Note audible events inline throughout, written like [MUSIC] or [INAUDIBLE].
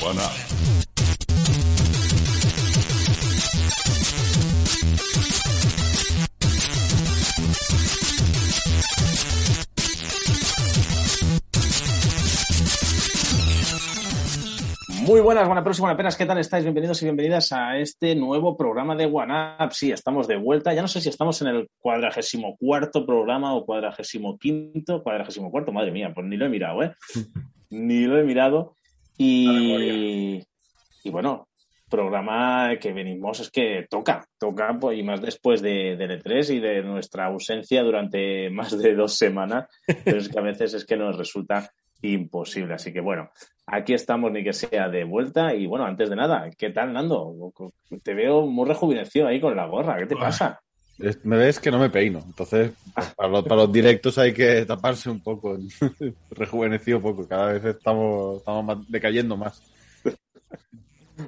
Why not? Muy buenas, buenas próxima apenas, ¿qué tal estáis? Bienvenidos y bienvenidas a este nuevo programa de OneUp. Sí, estamos de vuelta. Ya no sé si estamos en el cuadragésimo cuarto programa o cuadragésimo quinto, cuadragésimo cuarto, madre mía, pues ni lo he mirado, ¿eh? [LAUGHS] ni lo he mirado. Y, y bueno, programa que venimos es que toca, toca, pues, y más después de, de E3 y de nuestra ausencia durante más de dos semanas, pero es que a veces es que nos resulta imposible. Así que bueno, aquí estamos, ni que sea de vuelta. Y bueno, antes de nada, ¿qué tal, Nando? Te veo muy rejuvenecido ahí con la gorra. ¿Qué te pasa? Me ves que no me peino. Entonces, pues, para, los, para los directos hay que taparse un poco. [LAUGHS] Rejuvenecido un poco. Cada vez estamos, estamos más- decayendo más.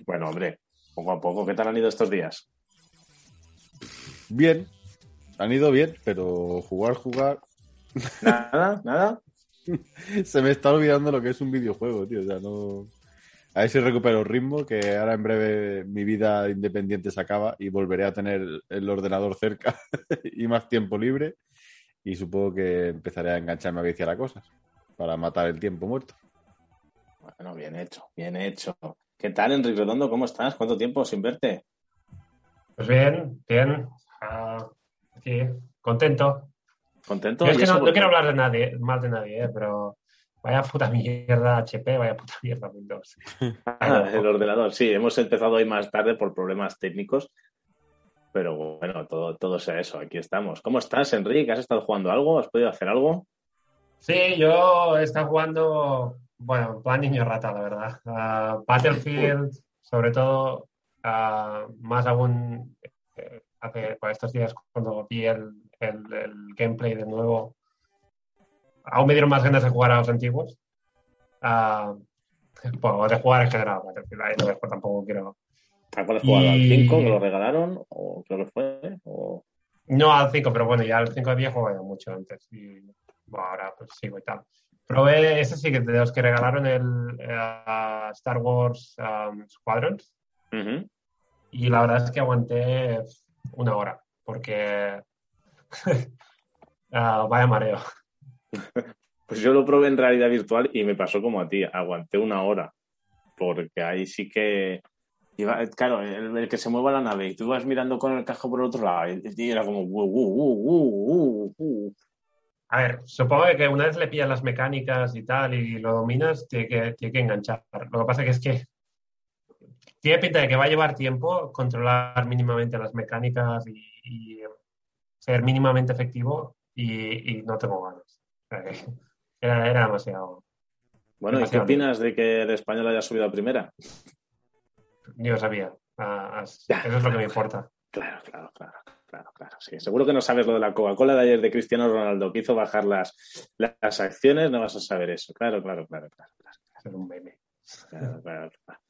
Bueno, hombre, poco a poco. ¿Qué tal han ido estos días? Bien. Han ido bien, pero jugar, jugar. ¿Nada? ¿Nada? [LAUGHS] Se me está olvidando lo que es un videojuego, tío. O sea, no. A ver si recupero ritmo, que ahora en breve mi vida independiente se acaba y volveré a tener el ordenador cerca [LAUGHS] y más tiempo libre. Y supongo que empezaré a engancharme a viciar a cosas para matar el tiempo muerto. Bueno, bien hecho, bien hecho. ¿Qué tal, Enrique Redondo? ¿Cómo estás? ¿Cuánto tiempo sin verte? Pues bien, bien. Ah, aquí, contento. ¿Contento? Yo es ¿Y que no, no quiero hablar de nadie, mal de nadie, eh, pero vaya puta mierda HP, vaya puta mierda Windows. [LAUGHS] Ah, el ordenador, sí, hemos empezado hoy más tarde por problemas técnicos, pero bueno, todo, todo sea eso, aquí estamos. ¿Cómo estás, Enrique? ¿Has estado jugando algo? ¿Has podido hacer algo? Sí, yo he estado jugando, bueno, en plan niño rata, la verdad. Ah, Battlefield, sobre todo, ah, más aún eh, hace por estos días cuando vi el, el- el gameplay de nuevo, aún me dieron más ganas de jugar a los antiguos. Ah, bueno, de jugar en general, ahí no tampoco quiero. ¿A cuál has jugado? ¿Al Y- 5 que lo regalaron? ¿O creo que fue? ¿O... No al 5, pero bueno, ya al 5 había jugado mucho antes y bueno, ahora pues sigo y tal. Probé, ese sí que de los que regalaron el eh, Star Wars um, Squadrons Ujú. y la verdad es que aguanté una hora porque [LAUGHS] ah, vaya mareo. [LAUGHS] Pues yo lo probé en realidad virtual y me pasó como a ti, aguanté una hora, porque ahí sí que... Iba, claro, el, el que se mueva la nave y tú vas mirando con el casco por el otro lado y, y era como... "Uh, uh, uh, uh, uh, uh". A ver, supongo que una vez le pillas las mecánicas y tal y lo dominas, tiene que, tiene que enganchar. Lo que pasa que es que tiene pinta de que va a llevar tiempo controlar mínimamente las mecánicas y, y ser mínimamente efectivo y, y no tengo ganas. [LAUGHS] Era, era demasiado. Bueno, ¿y qué Demasiado. opinas de que el español haya subido a primera? [LAUGHS] Yo sabía. Ah, as- eso es lo que me importa. Claro, claro, claro, claro, claro. Sí, seguro que no sabes lo de la Coca-Cola de ayer de Cristiano Ronaldo, que hizo bajar las, las acciones, no vas a saber eso. Claro, claro, claro, claro, claro, Ser un meme. claro, claro, claro.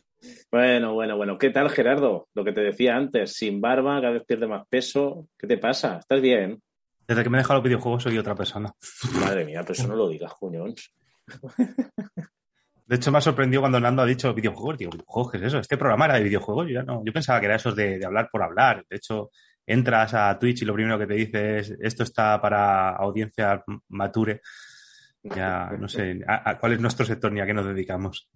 Bueno, bueno, bueno. ¿Qué tal, Gerardo? Lo que te decía antes, sin barba, cada vez pierde más peso. ¿Qué te pasa? ¿Estás bien? Desde que me he dejado los videojuegos soy otra persona. Madre mía, pero eso no lo digas, Juñons. De hecho, me ha sorprendido cuando Nando ha dicho videojuegos. Digo, ¿videojuegos qué es eso? ¿Este programa era de videojuegos? Yo, ya no, yo pensaba que era esos de, de hablar por hablar. De hecho, entras a Twitch y lo primero que te dice es esto está para audiencia mature. Ya no sé a, a cuál es nuestro sector ni a qué nos dedicamos.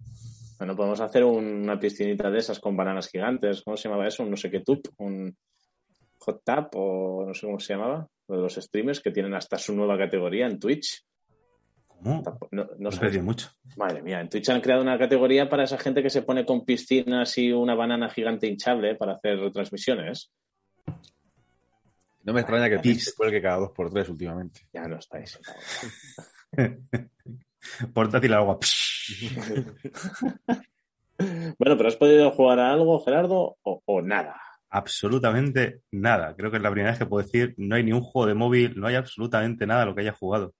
Bueno, podemos hacer un- una piscinita de esas con bananas gigantes. ¿Cómo se llamaba eso? Un no sé qué tub, un hot tap o no sé cómo se llamaba. Lo de los streamers que tienen hasta su nueva categoría en Twitch. ¿Cómo? No, no sé. mucho. Madre mía, en Twitch han creado una categoría para esa gente que se pone con piscinas y una banana gigante hinchable para hacer retransmisiones. No me extraña que. Twitch se cuelgue cada dos por tres últimamente. Ya no estáis. [LAUGHS] Portátil agua. [LAUGHS] bueno, pero ¿has podido jugar a algo, Gerardo, o, o nada? Absolutamente nada. Creo que es la primera vez que puedo decir no hay ni un juego de móvil, no hay absolutamente nada a lo que haya jugado.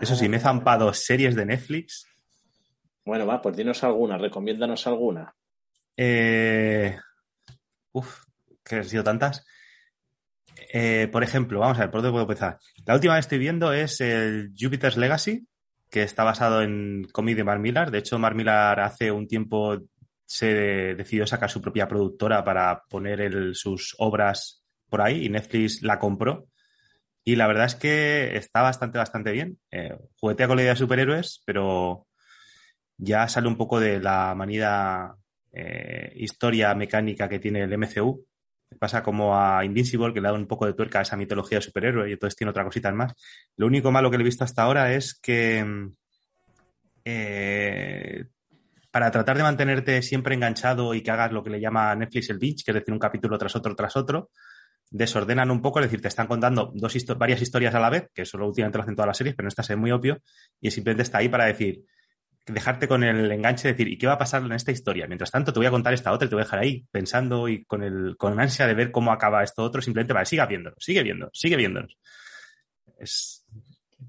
Eso sí, me he zampado series de Netflix. Bueno, va, pues dinos alguna, recomiéndanos alguna. Eh... Uf, que han sido tantas. Eh, por ejemplo, vamos a ver, ¿por dónde puedo empezar? La última que estoy viendo es el Jupiter's Legacy, que está basado en cómic de. De hecho, Mark Millar hace un tiempo se decidió sacar su propia productora para poner sus obras por ahí y Netflix la compró. Y la verdad es que está bastante, bastante bien. Eh, juguetea con la idea de superhéroes, pero ya sale un poco de la manida eh, historia mecánica que tiene el MCU. Pasa como a Invincible, que le da un poco de tuerca a esa mitología de superhéroe y entonces tiene otra cosita más. Lo único malo que le he visto hasta ahora es que eh, para tratar de mantenerte siempre enganchado y que hagas lo que le llama Netflix el binge, que es decir, un capítulo tras otro tras otro, desordenan un poco, es decir, te están contando dos varias historias a la vez, que eso lo últimamente lo hacen todas las series, pero no esta es muy obvio, y simplemente está ahí para decir, dejarte con el enganche de decir, ¿y qué va a pasar en esta historia? Mientras tanto, te voy a contar esta otra y te voy a dejar ahí pensando y con, el, con ansia de ver cómo acaba esto otro, simplemente para siga viéndolo, sigue viendo, sigue viéndolo. Es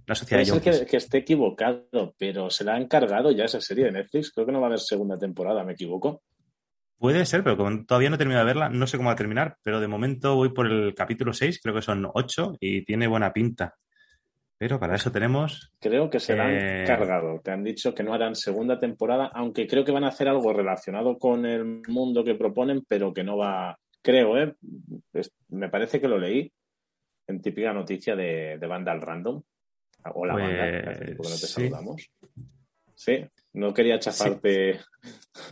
la sociedad Puede ser que, que, esté equivocado, pero se la ha encargado ya esa serie de Netflix. Creo que no va a haber segunda temporada, ¿me equivoco? Puede ser, pero como todavía no he terminado de verla, no sé cómo va a terminar, pero de momento voy por el capítulo 6, creo que son 8 y tiene buena pinta. Pero para eso tenemos. Creo que se la han eh, cargado. Te han dicho que no harán segunda temporada, aunque creo que van a hacer algo relacionado con el mundo que proponen, pero que no va. Creo, ¿eh? me parece que lo leí en típica noticia de, de Vandal Random. Hola, pues, Vandal, no te saludamos. Sí, no quería chafarte.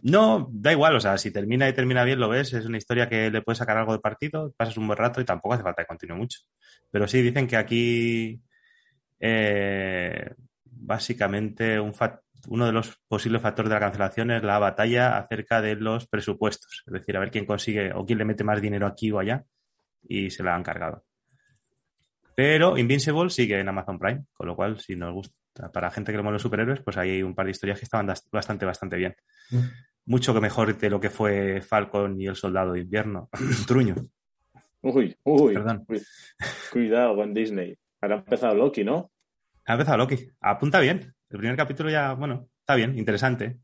No, da igual, o sea, si termina y termina bien, lo ves, es una historia que le puedes sacar algo de partido, pasas un buen rato y tampoco hace falta que continúe mucho. Pero sí, dicen que aquí eh, básicamente uno de los posibles factores de la cancelación es la batalla acerca de los presupuestos, es decir, a ver quién consigue o quién le mete más dinero aquí o allá y se la han cargado. Pero Invincible sigue en Amazon Prime, con lo cual, si nos gusta, para gente que le mola los superhéroes, pues hay un par de historias que estaban bastante, bastante bien. Mm. Mucho que mejor de lo que fue Falcon y el Soldado de Invierno. [LAUGHS] Truño. Uy, uy, Perdón. Cuidado con Disney. Ahora ha empezado Loki, ¿no? Ha empezado Loki. Apunta bien. El primer capítulo ya, bueno, está bien, interesante.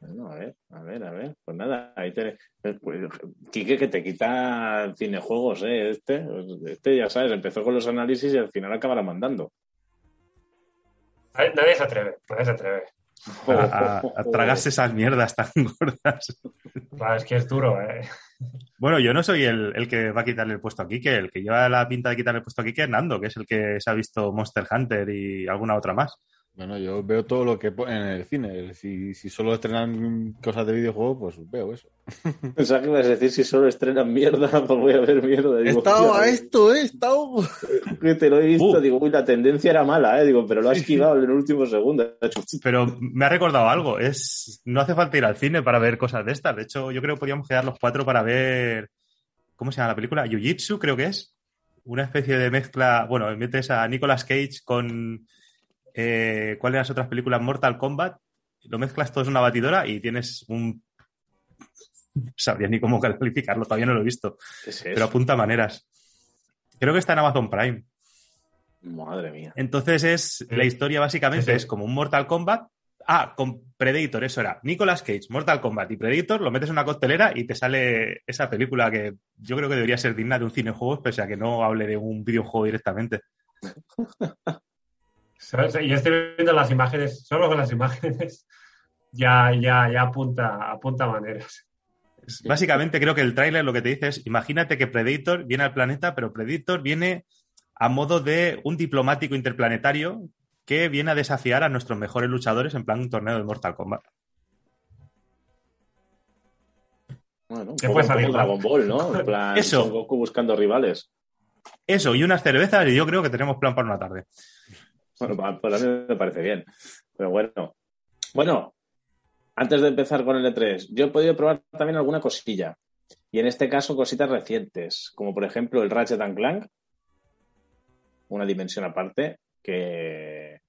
Bueno, a ver, a ver, a ver. Pues nada, ahí te. Pues, Quique, que te quita cinejuegos, ¿eh? Este, este, ya sabes, empezó con los análisis y al final acabará mandando. Nadie se atreve, nadie se atreve. A, [LAUGHS] tragarse esas mierdas tan gordas. es que es duro, ¿eh? Bueno, yo no soy el, que va a quitarle el puesto a Kike. El que lleva la pinta de quitarle el puesto a Kike es Nando, que es el que se ha visto Monster Hunter y alguna otra más. Bueno, yo veo todo lo que en el cine. Si, si solo estrenan cosas de videojuegos, pues veo eso. [LAUGHS] Pensaba que ibas a decir si solo estrenan mierda, [LAUGHS] pues voy a ver mierda. he estado a esto, ¿eh? He estado... [LAUGHS] Que te lo he visto, uh. digo, uy, la tendencia era mala, ¿eh? Digo, pero lo has esquivado en el último segundo. Pero me ha recordado algo. Es No hace falta ir al cine para ver cosas de estas. De hecho, yo creo que podríamos quedar los cuatro para ver... ¿Cómo se llama la película? Jiu-Jitsu, creo que es. Una especie de mezcla... Bueno, metes a Nicolas Cage con eh, cuáles eran las otras películas, Mortal Kombat, lo mezclas todo en una batidora y tienes un... No sabría ni cómo [LAUGHS] calificarlo, todavía no lo he visto. Pero apunta maneras. Creo que está en Amazon Prime. Madre mía. Entonces es la historia básicamente es como un Mortal Kombat. Ah, con Predator, eso era. Nicolas Cage, Mortal Kombat y Predator, lo metes en una costelera y te sale esa película que yo creo que debería ser digna de un cinejuego, pese a que no hable de un videojuego directamente. [LAUGHS] Yo estoy viendo las imágenes, solo con las imágenes [LAUGHS] ya, ya, ya apunta, apunta maneras. Básicamente creo que el tráiler lo que te dice es, imagínate que Predator viene al planeta, pero Predator viene a modo de un diplomático interplanetario que viene a desafiar a nuestros mejores luchadores en plan un torneo de Mortal Kombat. Bueno, ¿Qué puede salir Dragon Ball, ¿no? En [LAUGHS] plan, Eso. Goku buscando rivales. Eso, y unas cervezas, y yo creo que tenemos plan para una tarde. Bueno, para mí me parece bien. Pero bueno. Bueno, antes de empezar con el E3, yo he podido probar también alguna cosilla. Y en este caso, cositas recientes, como por ejemplo el Ratchet Clank, una dimensión aparte, que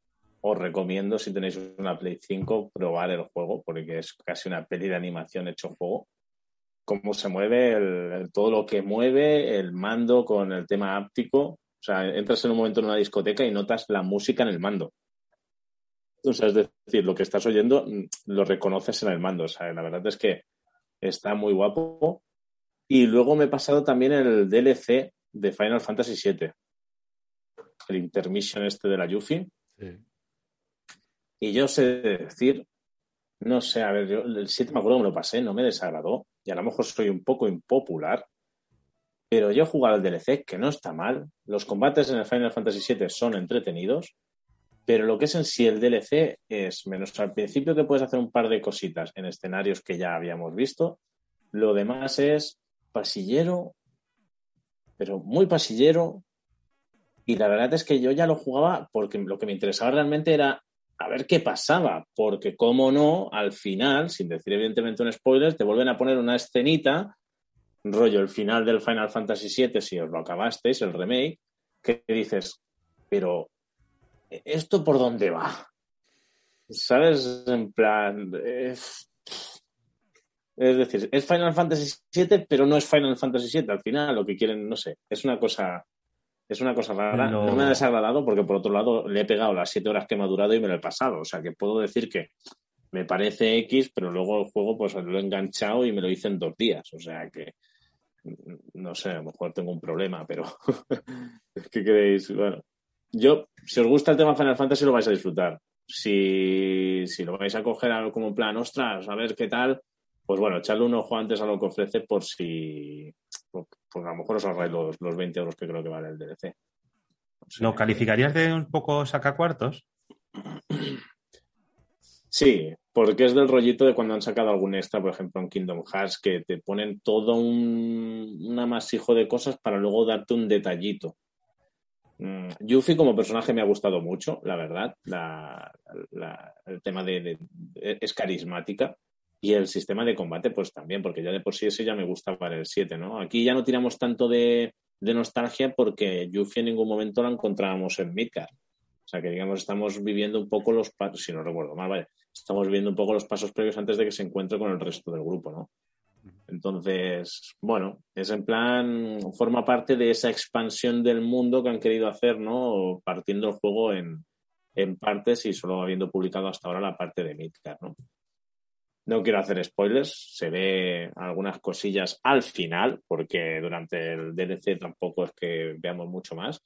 os recomiendo si tenéis una Play 5 probar el juego, porque es casi una peli de animación hecho juego. Cómo se mueve, todo lo que mueve, el mando con el tema áptico, o sea, entras en un momento en una discoteca y notas la música en el mando. O sea, es decir, lo que estás oyendo mm, lo reconoces en el mando. O sea, la verdad es que está muy guapo. Y luego me he pasado también el DLC de Final Fantasy VII. El intermission este de la Yuffie. Sí. Y yo sé decir, no sé, a ver, yo el 7 me acuerdo que me lo pasé, no me desagradó. Y a lo mejor soy un poco impopular. Pero yo he jugado al DLC, que no está mal. Los combates en el Final Fantasy VII son entretenidos. Pero lo que es en sí el DLC es, menos al principio que puedes hacer un par de cositas en escenarios que ya habíamos visto, lo demás es pasillero, pero muy pasillero. Y la verdad es que yo ya lo jugaba porque lo que me interesaba realmente era a ver qué pasaba, porque como no, al final, sin decir evidentemente un spoiler, te vuelven a poner una escenita, rollo el final del Final Fantasy VII, si os lo acabasteis, el remake, que dices, pero ¿esto por dónde va? ¿Sabes? En plan, es, es decir, es Final Fantasy VII, pero no es Final Fantasy VII al final, lo que quieren, no sé, es una cosa es una cosa rara. No. No me ha desagradado porque, por otro lado, le he pegado las siete horas que me ha durado y me lo he pasado. O sea, que puedo decir que me parece X, pero luego el juego pues lo he enganchado y me lo hice en dos días. O sea que, no sé, a lo mejor tengo un problema, pero [LAUGHS] ¿qué queréis? Bueno, yo, si os gusta el tema Final Fantasy, lo vais a disfrutar. Si, si lo vais a coger algo como en plan, ostras, a ver qué tal, pues bueno, echarle un ojo antes a lo que ofrece por si, pues a lo mejor os ahorráis los, los 20 euros que creo que vale el DLC. Sea, ¿Lo calificarías de un poco sacacuartos? Sí, porque es del rollito de cuando han sacado algún extra, por ejemplo, en Kingdom Hearts, que te ponen todo un, un amasijo de cosas para luego darte un detallito. Mm, Yuffie como personaje me ha gustado mucho, la verdad. La- la- el tema de, de- de- es carismática. Y el sistema de combate, pues también, porque ya de por sí ese ya me gusta para el 7, ¿no? Aquí ya no tiramos tanto de, de nostalgia porque Yuffie en ningún momento la encontrábamos en Midgard. O sea que, digamos, estamos viviendo un poco los si no recuerdo mal, vaya, estamos viviendo un poco los pasos previos antes de que se encuentre con el resto del grupo, ¿no? Entonces, bueno, es en plan, forma parte de esa expansión del mundo que han querido hacer, ¿no? Partiendo el juego en, en partes y solo habiendo publicado hasta ahora la parte de Midgard, ¿no? No quiero hacer spoilers, se ve algunas cosillas al final, porque durante el DLC tampoco es que veamos mucho más,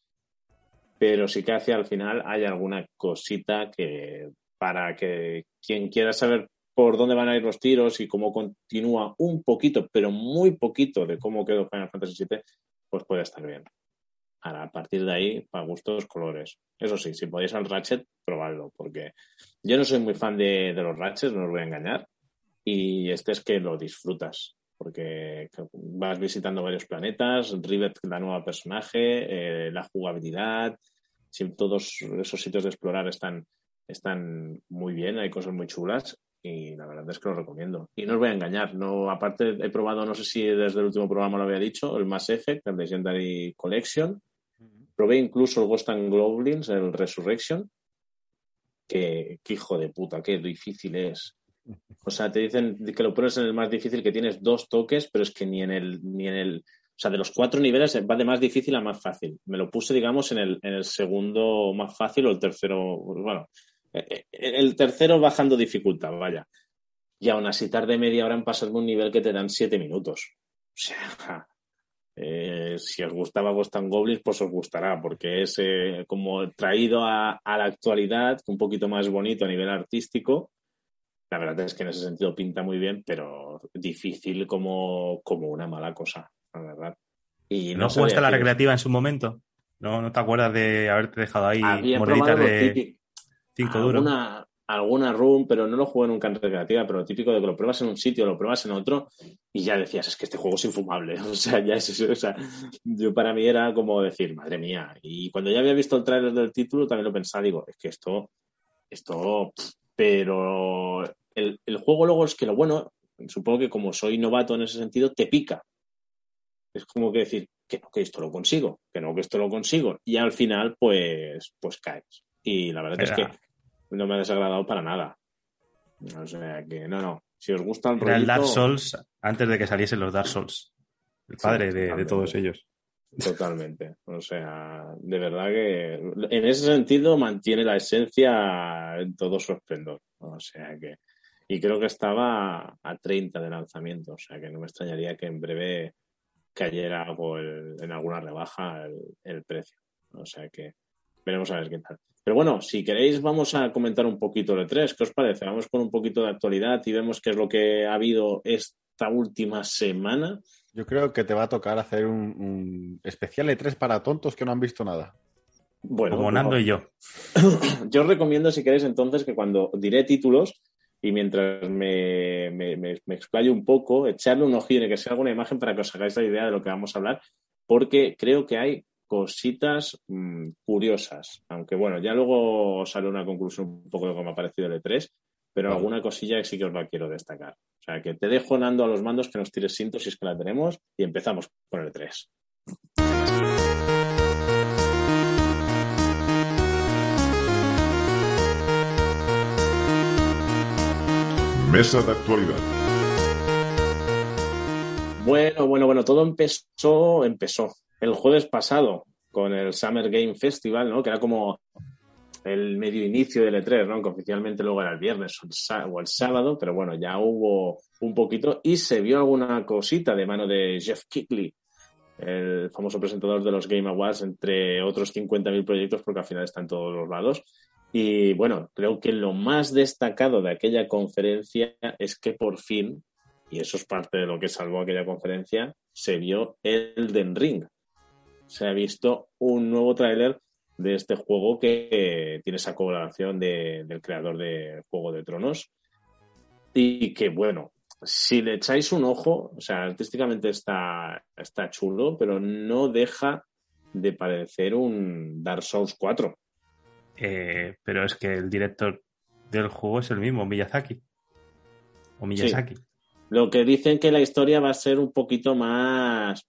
pero sí que hacia el final hay alguna cosita que para que quien quiera saber por dónde van a ir los tiros y cómo continúa un poquito, pero muy poquito de cómo quedó Final Fantasy VII, pues puede estar bien. Ahora, a partir de ahí, para gustos, colores. Eso sí, si podéis al Ratchet, probadlo, porque yo no soy muy fan de, los Ratchets, no os voy a engañar, y este es que lo disfrutas, porque vas visitando varios planetas, Rivet, la nueva personaje, eh, la jugabilidad, sí, todos esos sitios de explorar están, están muy bien, hay cosas muy chulas y la verdad es que lo recomiendo. Y no os voy a engañar, no, aparte he probado, no sé si desde el último programa lo había dicho, el Mass Effect, el Legendary Collection, probé incluso el Ghost and Goblins, el Resurrection, que, que hijo de puta, qué difícil es. O sea, te dicen que lo pones en el más difícil, que tienes dos toques, pero es que ni en el, ni en el, o sea, de los cuatro niveles va de más difícil a más fácil. Me lo puse, digamos, en el, en el segundo más fácil o el tercero, bueno, el tercero bajando dificultad, vaya. Y aún así tarde media hora en pasarme un nivel que te dan siete minutos. O sea, eh, si os gustaba Ghost and Goblins, pues os gustará, porque es eh, como traído a, a la actualidad, un poquito más bonito a nivel artístico. La verdad es que en ese sentido pinta muy bien, pero difícil como, como una mala cosa, la verdad. Y ¿No, jugaste a la recreativa en su momento? ¿No, ¿No te acuerdas de haberte dejado ahí Había morditas de típico, 5 duros? alguna, alguna room, pero no lo jugué nunca en recreativa, pero lo típico de que lo pruebas en un sitio, lo pruebas en otro y ya decías, es que este juego es infumable. [LAUGHS] O sea, ya es eso. O sea, yo para mí era como decir, madre mía. Y cuando ya había visto el tráiler del título, también lo pensaba, digo, es que esto, esto, pero el, el juego luego es que lo bueno, supongo que como soy novato en ese sentido, te pica. Es como que decir, que no, que esto lo consigo, que no, que esto lo consigo. Y al final, pues, pues caes. Y la verdad es que no me ha desagradado para nada. O sea que, no, no. Si os gusta el Era el Dark Souls antes de que saliesen los Dark Souls. El padre de- todos ellos. Totalmente. O sea, de verdad que en ese sentido mantiene la esencia en todo su esplendor. O sea que. Y creo que estaba a 30 de lanzamiento. O sea que no me extrañaría que en breve cayera algo el- en alguna rebaja el, el precio. O sea que veremos a ver qué tal. Pero bueno, si queréis, vamos a comentar un poquito de tres. ¿Qué os parece? Vamos con un poquito de actualidad y vemos qué es lo que ha habido esta última semana. Yo creo que te va a tocar hacer un, un especial E3 para tontos que no han visto nada. Bueno, Como pues Nando y yo. [COUGHS] Yo os recomiendo, si queréis, entonces, que cuando diré títulos y mientras me, me, me- me explayo un poco, echarle un ojillo y que sea alguna imagen para que os hagáis la idea de lo que vamos a hablar, porque creo que hay cositas mm, curiosas. Aunque bueno, ya luego sale una conclusión un poco de cómo ha parecido el E3, pero Vale. alguna cosilla que sí que os la quiero destacar. O sea, que te dejo Nando a los mandos que nos tires cintos si es que la tenemos y empezamos con el E E3. Mesa de actualidad. Bueno, bueno, bueno, todo empezó, empezó el jueves pasado con el Summer Game Festival, ¿no? Que era como el medio inicio del E3, ¿no? Que oficialmente luego era el viernes o el, sábado, pero bueno, ya hubo un poquito y se vio alguna cosita de mano de Jeff Kickley, el famoso presentador de los Game Awards, entre otros 50.000 proyectos, porque al final está en todos los lados. Y bueno, creo que lo más destacado de aquella conferencia es que por fin y eso es parte de lo que salvó aquella conferencia, se vio Elden Ring. Se ha visto un nuevo tráiler de este juego que tiene esa colaboración de- del creador de Juego de Tronos. Y que, bueno, si le echáis un ojo, o sea, artísticamente está, está chulo, pero no deja de parecer un Dark Souls 4. Eh, pero es que el director del juego es el mismo, Miyazaki. O Miyazaki. Lo que dicen que la historia va a ser un poquito más,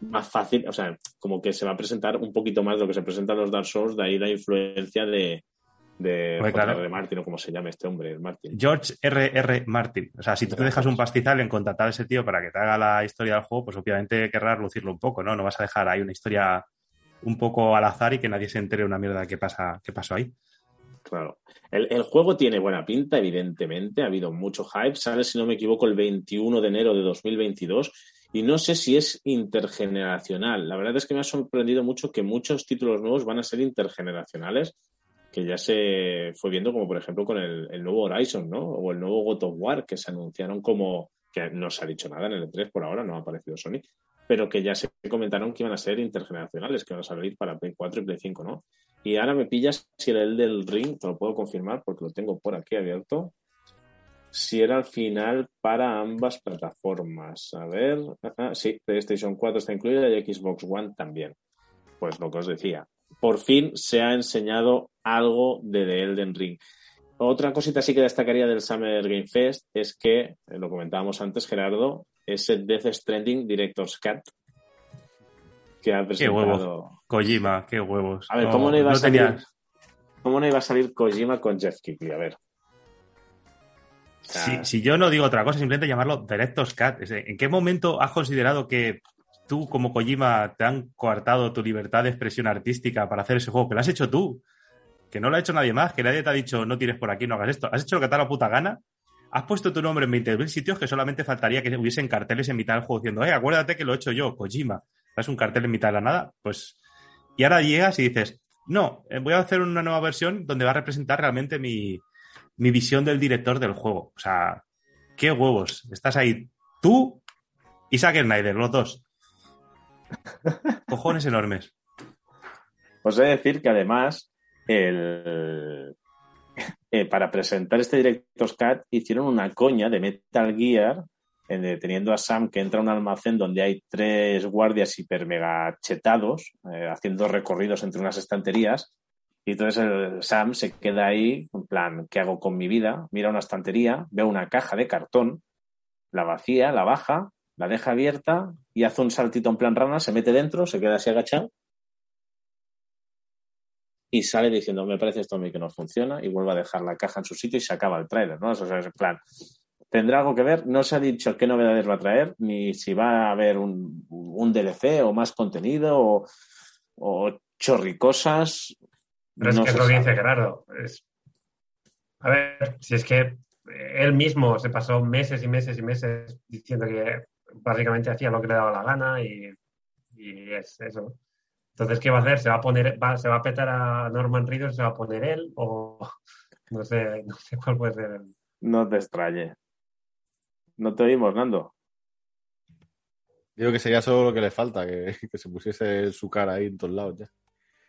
más fácil, o sea, como que se va a presentar un poquito más de lo que se presenta en los Dark Souls, de ahí la influencia de, de claro. J.R.R. Martin, o como se llama este hombre, el Martin. George R. R. Martin. O sea, si tú te dejas un pastizal en contratar a ese tío para que te haga la historia del juego, pues obviamente querrás lucirlo un poco, ¿no? No vas a dejar ahí una historia un poco al azar y que nadie se entere una mierda de qué pasa, qué pasó ahí. Claro. El, el juego tiene buena pinta, evidentemente, ha habido mucho hype, sale, si no me equivoco, el 21 de enero de 2022 y no sé si es intergeneracional. La verdad es que me ha sorprendido mucho que muchos títulos nuevos van a ser intergeneracionales, que ya se fue viendo como por ejemplo con el, nuevo Horizon, ¿no? O el nuevo God of War, que se anunciaron como, que no se ha dicho nada en el E3 por ahora, no ha aparecido Sony, pero que ya se comentaron que iban a ser intergeneracionales, que van a salir para Play 4 y Play 5, ¿no? Y ahora me pillas si era el del Ring, te lo puedo confirmar porque lo tengo por aquí abierto. Si era al final para ambas plataformas. A ver, ah, ah, sí, PlayStation 4 está incluida y Xbox One también. Pues lo que os decía. Por fin se ha enseñado algo de The Elden Ring. Otra cosita sí que destacaría del Summer Game Fest es que, eh, lo comentábamos antes, Gerardo, ese Death Stranding Director's Cut que ha Qué presentado. huevos. Kojima, qué huevos. A ver, ¿cómo no iba a salir? tenías- ¿Cómo no iba a salir Kojima con Jeff Kickley? A ver. Si, yo no digo otra cosa, simplemente llamarlo. Es de, ¿En qué momento has considerado que tú, como Kojima, te han coartado tu libertad de expresión artística para hacer ese juego? Que lo has hecho tú. Que no lo ha hecho nadie más. Que nadie te ha dicho, no tires por aquí, no hagas esto. Has hecho lo que te da la puta gana. Has puesto tu nombre en 20.000 sitios que solamente faltaría que hubiesen carteles en mitad del juego diciendo, eh, acuérdate que lo he hecho yo, Kojima. Es un cartel en mitad de la nada, pues. Y ahora llegas y dices, no, eh, voy a hacer una nueva versión donde va a representar realmente mi, mi visión del director del juego. O sea, qué huevos. Estás ahí tú y Zack Snyder, los dos. Cojones enormes. Os he de decir que además, el, eh, para presentar este Director's Cut, hicieron una coña de Metal Gear, teniendo a Sam que entra a un almacén donde hay tres guardias hiper mega chetados, eh, haciendo recorridos entre unas estanterías. Y entonces el Sam se queda ahí, en plan, ¿qué hago con mi vida? Mira una estantería, ve una caja de cartón, la vacía, la baja, la deja abierta y hace un saltito en plan rana, se mete dentro, se queda así agachado y sale diciendo, me parece esto a mí que no funciona, y vuelve a dejar la caja en su sitio y se acaba el tráiler, ¿no? O en plan, ¿tendrá algo que ver? No se ha dicho qué novedades va a traer, ni si va a haber un, un DLC o más contenido o, o chorricosas. Pero es No que es lo que dice Gerardo. Es... A ver, si es que él mismo se pasó meses y meses y meses diciendo que básicamente hacía lo que le daba la gana y, y es eso. Entonces, ¿qué va a hacer? ¿Se va a poner, va, se va a petar a Norman Reedus, se va a poner él? O [LAUGHS] no sé, no sé cuál puede ser el... No te extrañe. No te oímos, Nando. Digo que sería solo lo que le falta, que, que se pusiese su cara ahí en todos lados ya.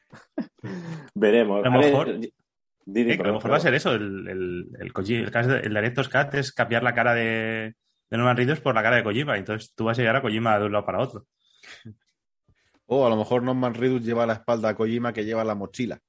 [LAUGHS] Veremos. A lo mejor- Eh, a lo mejor va a ser eso. El, el, el, el caso de- el Director's Cut es cambiar la cara de, de Norman Reedus por la cara de Kojima. Entonces tú vas a llegar a Kojima de un lado para otro. O a lo mejor Norman Reedus lleva a la espalda a Kojima que lleva la mochila.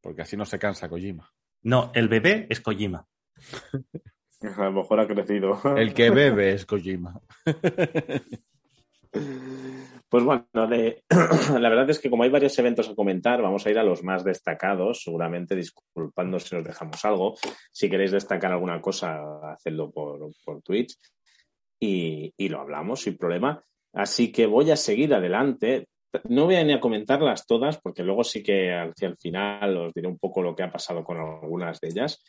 Porque así no se cansa Kojima. No, el bebé es Kojima. [LAUGHS] A lo mejor ha crecido. El que bebe es Kojima. [LAUGHS] Pues bueno, [CLEARS THROAT] la verdad es que como hay varios eventos a comentar, vamos a ir a los más destacados, seguramente disculpando si nos dejamos algo. Si queréis destacar alguna cosa, hacedlo por, por Twitch y, y lo hablamos sin problema. Así que voy a seguir adelante. No voy a ni a comentarlas todas, porque luego sí que hacia el final os diré un poco lo que ha pasado con algunas de ellas.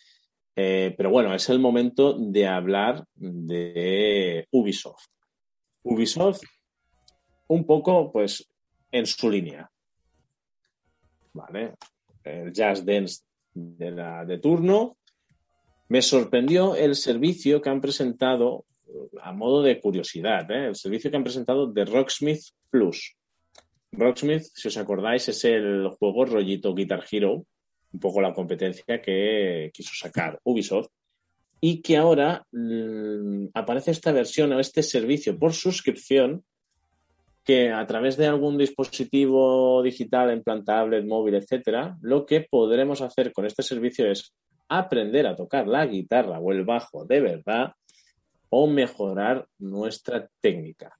Eh, pero bueno, es el momento de hablar de Ubisoft. Ubisoft un poco, pues, en su línea. ¿Vale? El Jazz Dance de, la, de turno. Me sorprendió el servicio que han presentado, a modo de curiosidad, ¿eh? el servicio que han presentado de Rocksmith Plus. Rocksmith, si os acordáis, es el juego rollito Guitar Hero, un poco la competencia que quiso sacar Ubisoft, y que ahora mm, aparece esta versión o este servicio por suscripción que a través de algún dispositivo digital en plan tablet, móvil, etcétera, lo que podremos hacer con este servicio es aprender a tocar la guitarra o el bajo de verdad o mejorar nuestra técnica.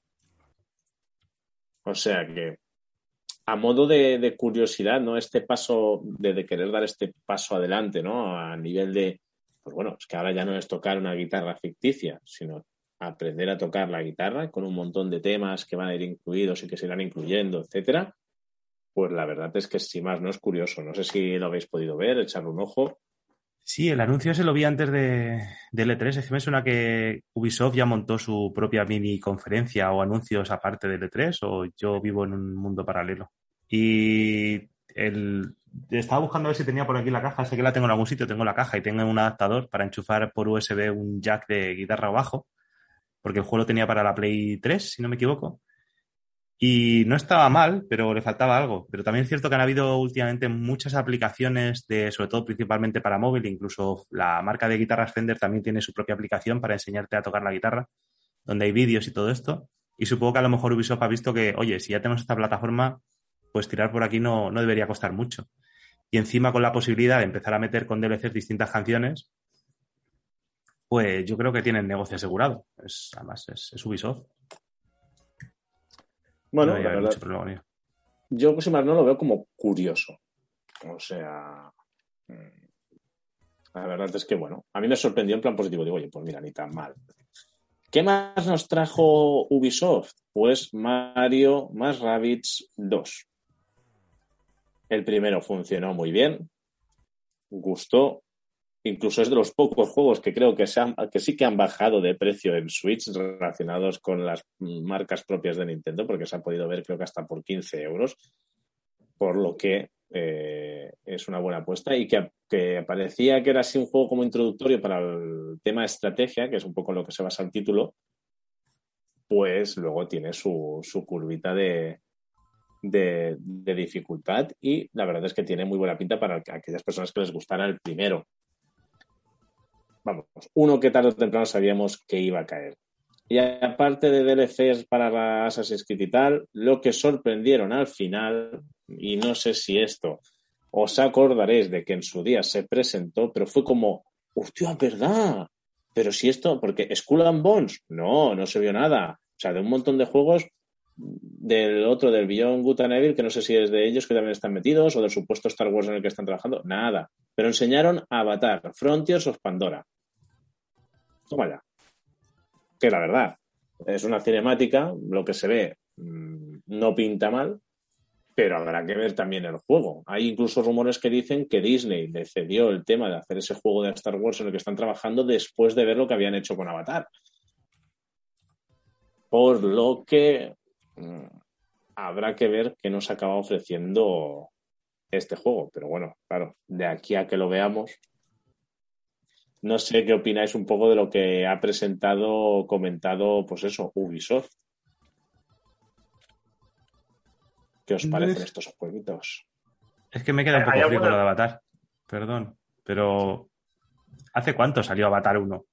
O sea que, a modo de, de curiosidad, ¿no? Este paso, de, de querer dar este paso adelante, ¿no? A nivel de, pues bueno, es que ahora ya no es tocar una guitarra ficticia, sino aprender a tocar la guitarra con un montón de temas que van a ir incluidos y que se irán incluyendo, etcétera. Pues la verdad es que si más no es curioso. No sé si lo habéis podido ver, echarle un ojo. Sí, el anuncio se lo vi antes de, de L3. Es que me suena que Ubisoft ya montó su propia mini conferencia o anuncios aparte de L3 o yo vivo en un mundo paralelo. Y el, estaba buscando a ver si tenía por aquí la caja. Sé que la tengo en algún sitio, tengo la caja y tengo un adaptador para enchufar por USB un jack de guitarra o bajo, porque el juego lo tenía para la Play 3, si no me equivoco. Y no estaba mal, pero le faltaba algo. Pero también es cierto que han habido últimamente muchas aplicaciones, de, sobre todo principalmente para móvil, incluso la marca de guitarras Fender también tiene su propia aplicación para enseñarte a tocar la guitarra, donde hay vídeos y todo esto. Y supongo que a lo mejor Ubisoft ha visto que, oye, si ya tenemos esta plataforma, pues tirar por aquí no, no debería costar mucho. Y encima con la posibilidad de empezar a meter con DLCs distintas canciones, pues yo creo que tienen negocio asegurado. Es, además, es, es Ubisoft. Bueno, no la verdad, problema yo pues, más no lo veo como curioso. O sea, mm, la verdad es que, bueno, a mí me sorprendió en plan positivo. Digo, oye, pues mira, ni tan mal. ¿Qué más nos trajo Ubisoft? Pues Mario más Rabbids 2. El primero funcionó muy bien, gustó, incluso es de los pocos juegos que creo que, que sí que han bajado de precio en Switch relacionados con las marcas propias de Nintendo, porque se ha podido ver creo que hasta por 15 euros, por lo que eh, es una buena apuesta y que, que parecía que era así un juego como introductorio para el tema estrategia, que es un poco en lo que se basa el título, pues luego tiene su, su curvita de, de, de dificultad y la verdad es que tiene muy buena pinta para aquellas personas que les gustara el primero. Vamos, uno que tarde o temprano sabíamos que iba a caer. Y aparte de DLCs para Assassin's Creed y tal, lo que sorprendieron al final, y no sé si esto os acordaréis de que en su día se presentó, pero fue como, hostia, ¿verdad? Pero si esto, porque Skull and Bones, no, no se vio nada. O sea, de un montón de juegos, del otro, del Beyond Good and Evil, que no sé si es de ellos que también están metidos, o del supuesto Star Wars en el que están trabajando, nada. Pero enseñaron Avatar, Frontiers of Pandora. Toma. Que la verdad, es una cinemática, lo que se ve mmm, no pinta mal, pero habrá que ver también el juego. Hay incluso rumores que dicen que Disney le cedió el tema de hacer ese juego de Star Wars en el que están trabajando después de ver lo que habían hecho con Avatar. Por lo que mm, habrá que ver qué nos acaba ofreciendo este juego. Pero bueno, claro, de aquí a que lo veamos, no sé qué opináis un poco de lo que ha presentado, comentado, pues eso, Ubisoft. ¿Qué os parecen Pues- estos jueguitos? Es que me queda un ¿Hay poco frío alguna- con lo de Avatar. Perdón. Pero. ¿Hace cuánto salió Avatar 1?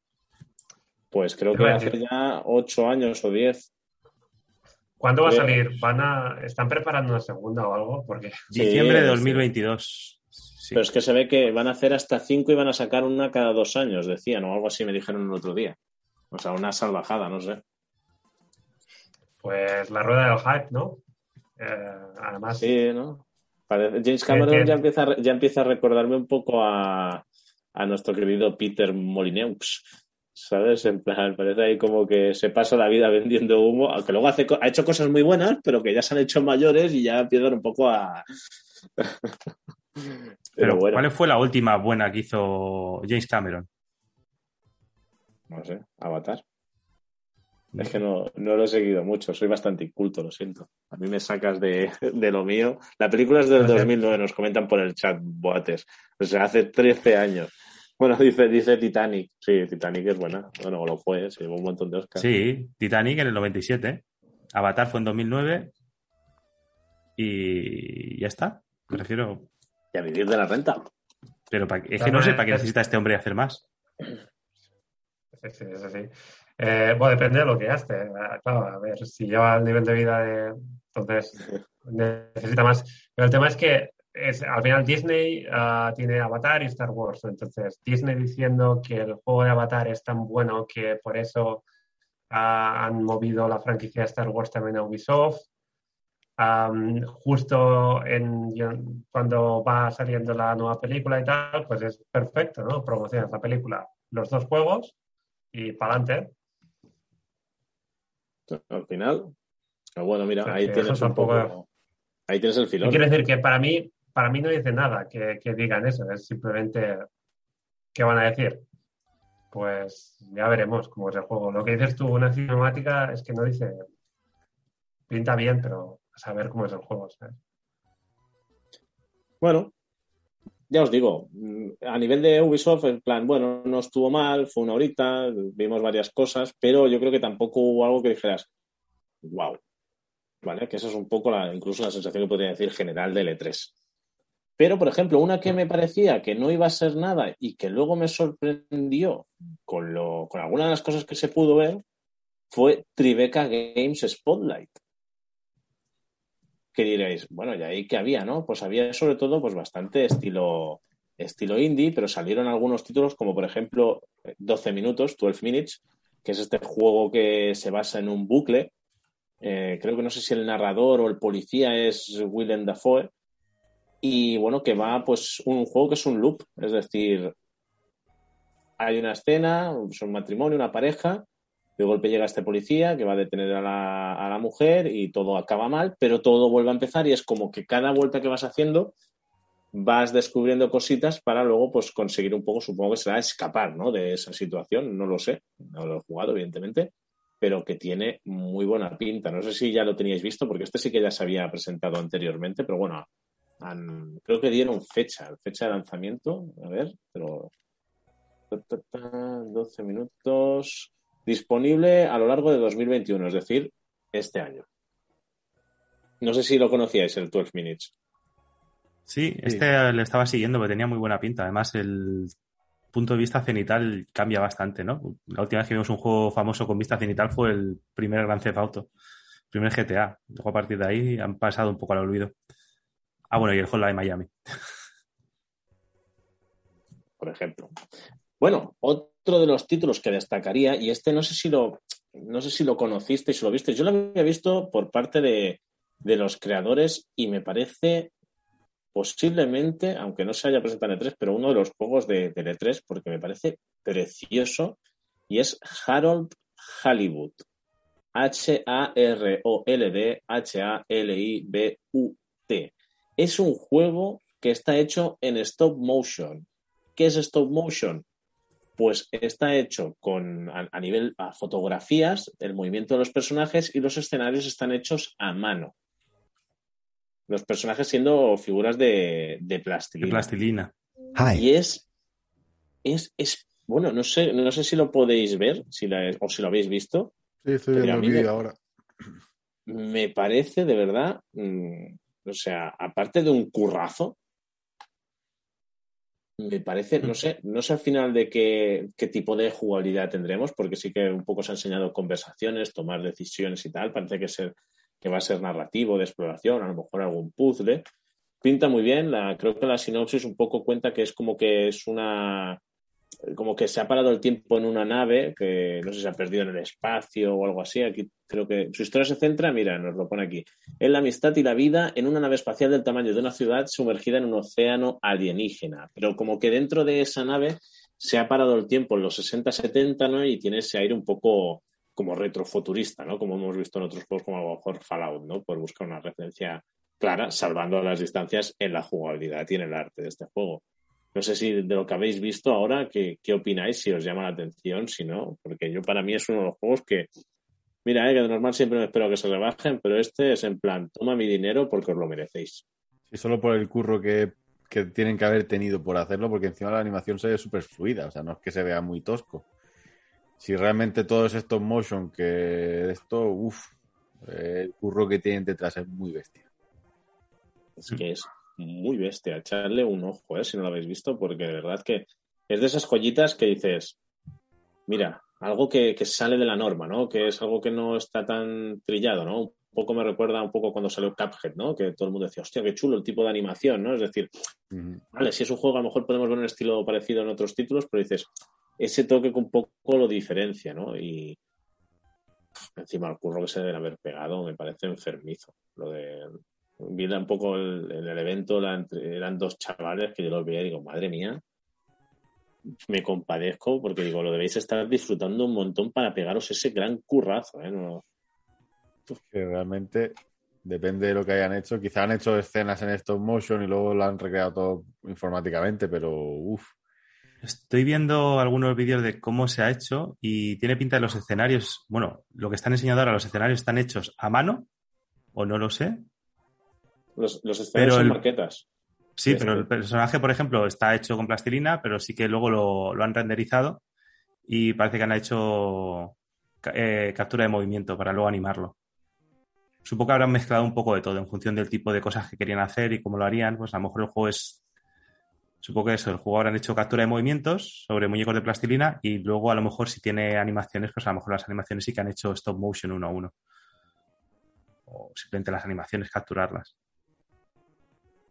Pues creo que hace ya ocho años o diez. ¿Cuándo va a Creo- salir? ¿Van a... ¿Están preparando una segunda o algo? Porque Sí, Diciembre de sí. 2022. Sí. Pero es que se ve que van a hacer hasta cinco y van a sacar una cada dos años, decían, o algo así me dijeron el otro día. O sea, una salvajada, no sé. pues la rueda del hype, ¿no? Eh, además, Sí, ¿no? James Cameron ya empieza, a- ya empieza a recordarme un poco a, nuestro querido Peter Molineux. ¿Sabes? En plan, parece ahí como que se pasa la vida vendiendo humo, aunque luego hace, ha hecho cosas muy buenas, pero que ya se han hecho mayores y ya empiezan un poco a. [LAUGHS] pero, Pero, bueno, ¿cuál fue la última buena que hizo James Cameron? no sé, Avatar. Es que no, no lo he seguido mucho, soy bastante inculto, lo siento. A mí me sacas de, de lo mío. La película es del No sé. 2009, nos comentan por el chat, boates. O sea, hace 13 años. Bueno, dice, dice Titanic. Sí, Titanic es buena. Bueno, lo fue, se llevó un montón de Oscars. Sí, Titanic en el 97. Avatar fue en 2009. Y ya está. Me refiero. Y a vivir de la renta. Pero pa- es que no sé para qué necesita este hombre hacer más. Sí, sí, sí, sí. Eh, bueno, depende de lo que gaste. Eh, Claro, a ver, si lleva el nivel de vida de... Entonces, necesita más. Pero el tema es que es, al final Disney ah, tiene Avatar y Star Wars. Entonces, Disney diciendo que el juego de Avatar es tan bueno que por eso ah, han movido la franquicia de Star Wars también a Ubisoft. Justo en, cuando va saliendo la nueva película y tal, pues es perfecto, ¿no? Promocionas la película, los dos juegos y para adelante. Al final. pero bueno, mira, ahí tienes un poco. Ahí tienes el filón. Quiero decir que para mí, para mí no dice nada que, que digan eso, es simplemente ¿qué van a decir? Pues ya veremos cómo es el juego. Lo que dices tú, una cinemática, es que no dice. Pinta bien, pero saber cómo es el juego, ¿sabes? Bueno, ya os digo, mm, a nivel de Ubisoft, en plan, bueno, no estuvo mal, fue una horita, vimos varias cosas, pero yo creo que tampoco hubo algo que dijeras, wow, ¿vale? Que esa es un poco la, incluso la sensación que podría decir general del E3. Pero, por ejemplo, una que me parecía que no iba a ser nada y que luego me sorprendió con, lo, con algunas de las cosas que se pudo ver fue Tribeca Games Spotlight. Que diréis, bueno, y ahí que había, ¿no? Pues había sobre todo pues bastante estilo, estilo indie, pero salieron algunos títulos como por ejemplo 12 minutos, 12 minutes, que es este juego que se basa en un bucle. Eh, creo que no sé si el narrador o el policía es Willem Dafoe. Y bueno, que va pues un juego que es un loop, es decir, hay una escena, es un matrimonio, una pareja, de golpe llega este policía que va a detener a la, a la, mujer y todo acaba mal, pero todo vuelve a empezar y es como que cada vuelta que vas haciendo vas descubriendo cositas para luego pues conseguir un poco, supongo que será escapar ¿no? de esa situación, no lo sé, no lo he jugado evidentemente, pero que tiene muy buena pinta. No sé si ya lo teníais visto, porque este sí que ya se había presentado anteriormente, pero bueno, creo que dieron fecha, fecha de lanzamiento, a ver, pero 12 minutos disponible a lo largo de 2021, es decir, este año. No sé si lo conocíais, el 12 Minutes. Sí, este sí. le estaba siguiendo, porque tenía muy buena pinta. Además, el punto de vista cenital cambia bastante, ¿no? La última vez que vimos un juego famoso con vista cenital fue el primer Grand Theft Auto, el primer GTA. Luego, a partir de ahí, han pasado un poco al olvido. Ah, bueno, y el Hotline Miami. Por ejemplo. Bueno, otro de los títulos que destacaría, y este no sé si lo, no sé si lo conociste y si lo viste, yo lo había visto por parte de, de los creadores y me parece posiblemente, aunque no se haya presentado en E3, pero uno de los juegos de, de E3 porque me parece precioso y es Harold Hollywood. H-A-R-O-L-D H-A-L-I-B-U-T. Es un juego que está hecho en stop motion. ¿Qué es stop motion? Pues está hecho con a, nivel a fotografías, el movimiento de los personajes y los escenarios están hechos a mano. Los personajes siendo figuras de, de plastilina. De plastilina. Y es, es, es, bueno, no sé, no sé si lo podéis ver, si la, o si lo habéis visto. Sí, estoy viendo el vídeo ahora. Me parece de verdad, mm, o sea, aparte de un currazo, me parece, no sé, no sé al final de qué, qué, tipo de jugabilidad tendremos, porque sí que un poco se ha enseñado conversaciones, tomar decisiones y tal. Parece que, ser, que va a ser narrativo, de exploración, a lo mejor algún puzzle. Pinta muy bien, creo que la sinopsis un poco cuenta que es como que es una como que se ha parado el tiempo en una nave que no sé si se ha perdido en el espacio o algo así. Aquí creo que su historia se centra, mira, nos lo pone aquí, en la amistad y la vida en una nave espacial del tamaño de una ciudad sumergida en un océano alienígena. Pero como que dentro de esa nave se ha parado el tiempo en los 60-70, ¿no? Y tiene ese aire un poco como retrofuturista, ¿no? Como hemos visto en otros juegos como a lo mejor Fallout, ¿no? Por buscar una referencia clara, salvando las distancias en la jugabilidad y en el arte de este juego. No sé si de lo que habéis visto ahora, ¿qué, qué opináis? Si os llama la atención, si no, porque yo para mí es uno de los juegos que, mira, eh, que de normal siempre me espero que se rebajen, pero este es en plan, toma mi dinero porque os lo merecéis. Sí, solo por el curro que, que tienen que haber tenido por hacerlo, porque encima la animación se ve súper fluida, o sea, no es que se vea muy tosco. Si realmente todo es stop motion, que esto, uff, el curro que tienen detrás es muy bestia. Es que es muy bestia. Echarle un ojo, ¿eh? si no lo habéis visto, porque de verdad que es de esas joyitas que dices, mira, algo que, sale de la norma, ¿no? Que es algo que no está tan trillado, ¿no? Un poco me recuerda un poco cuando salió Cuphead, ¿no? Que todo el mundo decía, hostia, qué chulo el tipo de animación, ¿no? Es decir, vale, si es un juego, a lo mejor podemos ver un estilo parecido en otros títulos, pero dices, ese toque que un poco lo diferencia, ¿no? Y encima el curro que se deben haber pegado me parece enfermizo. Lo de vi un poco el, en el evento, eran dos chavales que yo los veía y digo, madre mía, me compadezco porque digo, lo debéis estar disfrutando un montón para pegaros ese gran currazo, ¿eh? Que realmente depende de lo que hayan hecho. Quizá han hecho escenas en stop motion y luego lo han recreado todo informáticamente, pero uff. Estoy viendo algunos vídeos de cómo se ha hecho y tiene pinta de los escenarios. Bueno, lo que están enseñando ahora, los escenarios están hechos a mano, o no lo sé, los, los escenarios son marquetas. Sí, pero el personaje, por ejemplo, está hecho con plastilina, pero sí que luego lo, han renderizado y parece que han hecho eh, captura de movimiento para luego animarlo. Supongo que habrán mezclado un poco de todo en función del tipo de cosas que querían hacer y cómo lo harían. Pues a lo mejor el juego es. Supongo que eso, el juego habrán hecho captura de movimientos sobre muñecos de plastilina y luego a lo mejor si tiene animaciones, pues a lo mejor las animaciones sí que han hecho stop motion uno a uno. O simplemente las animaciones capturarlas.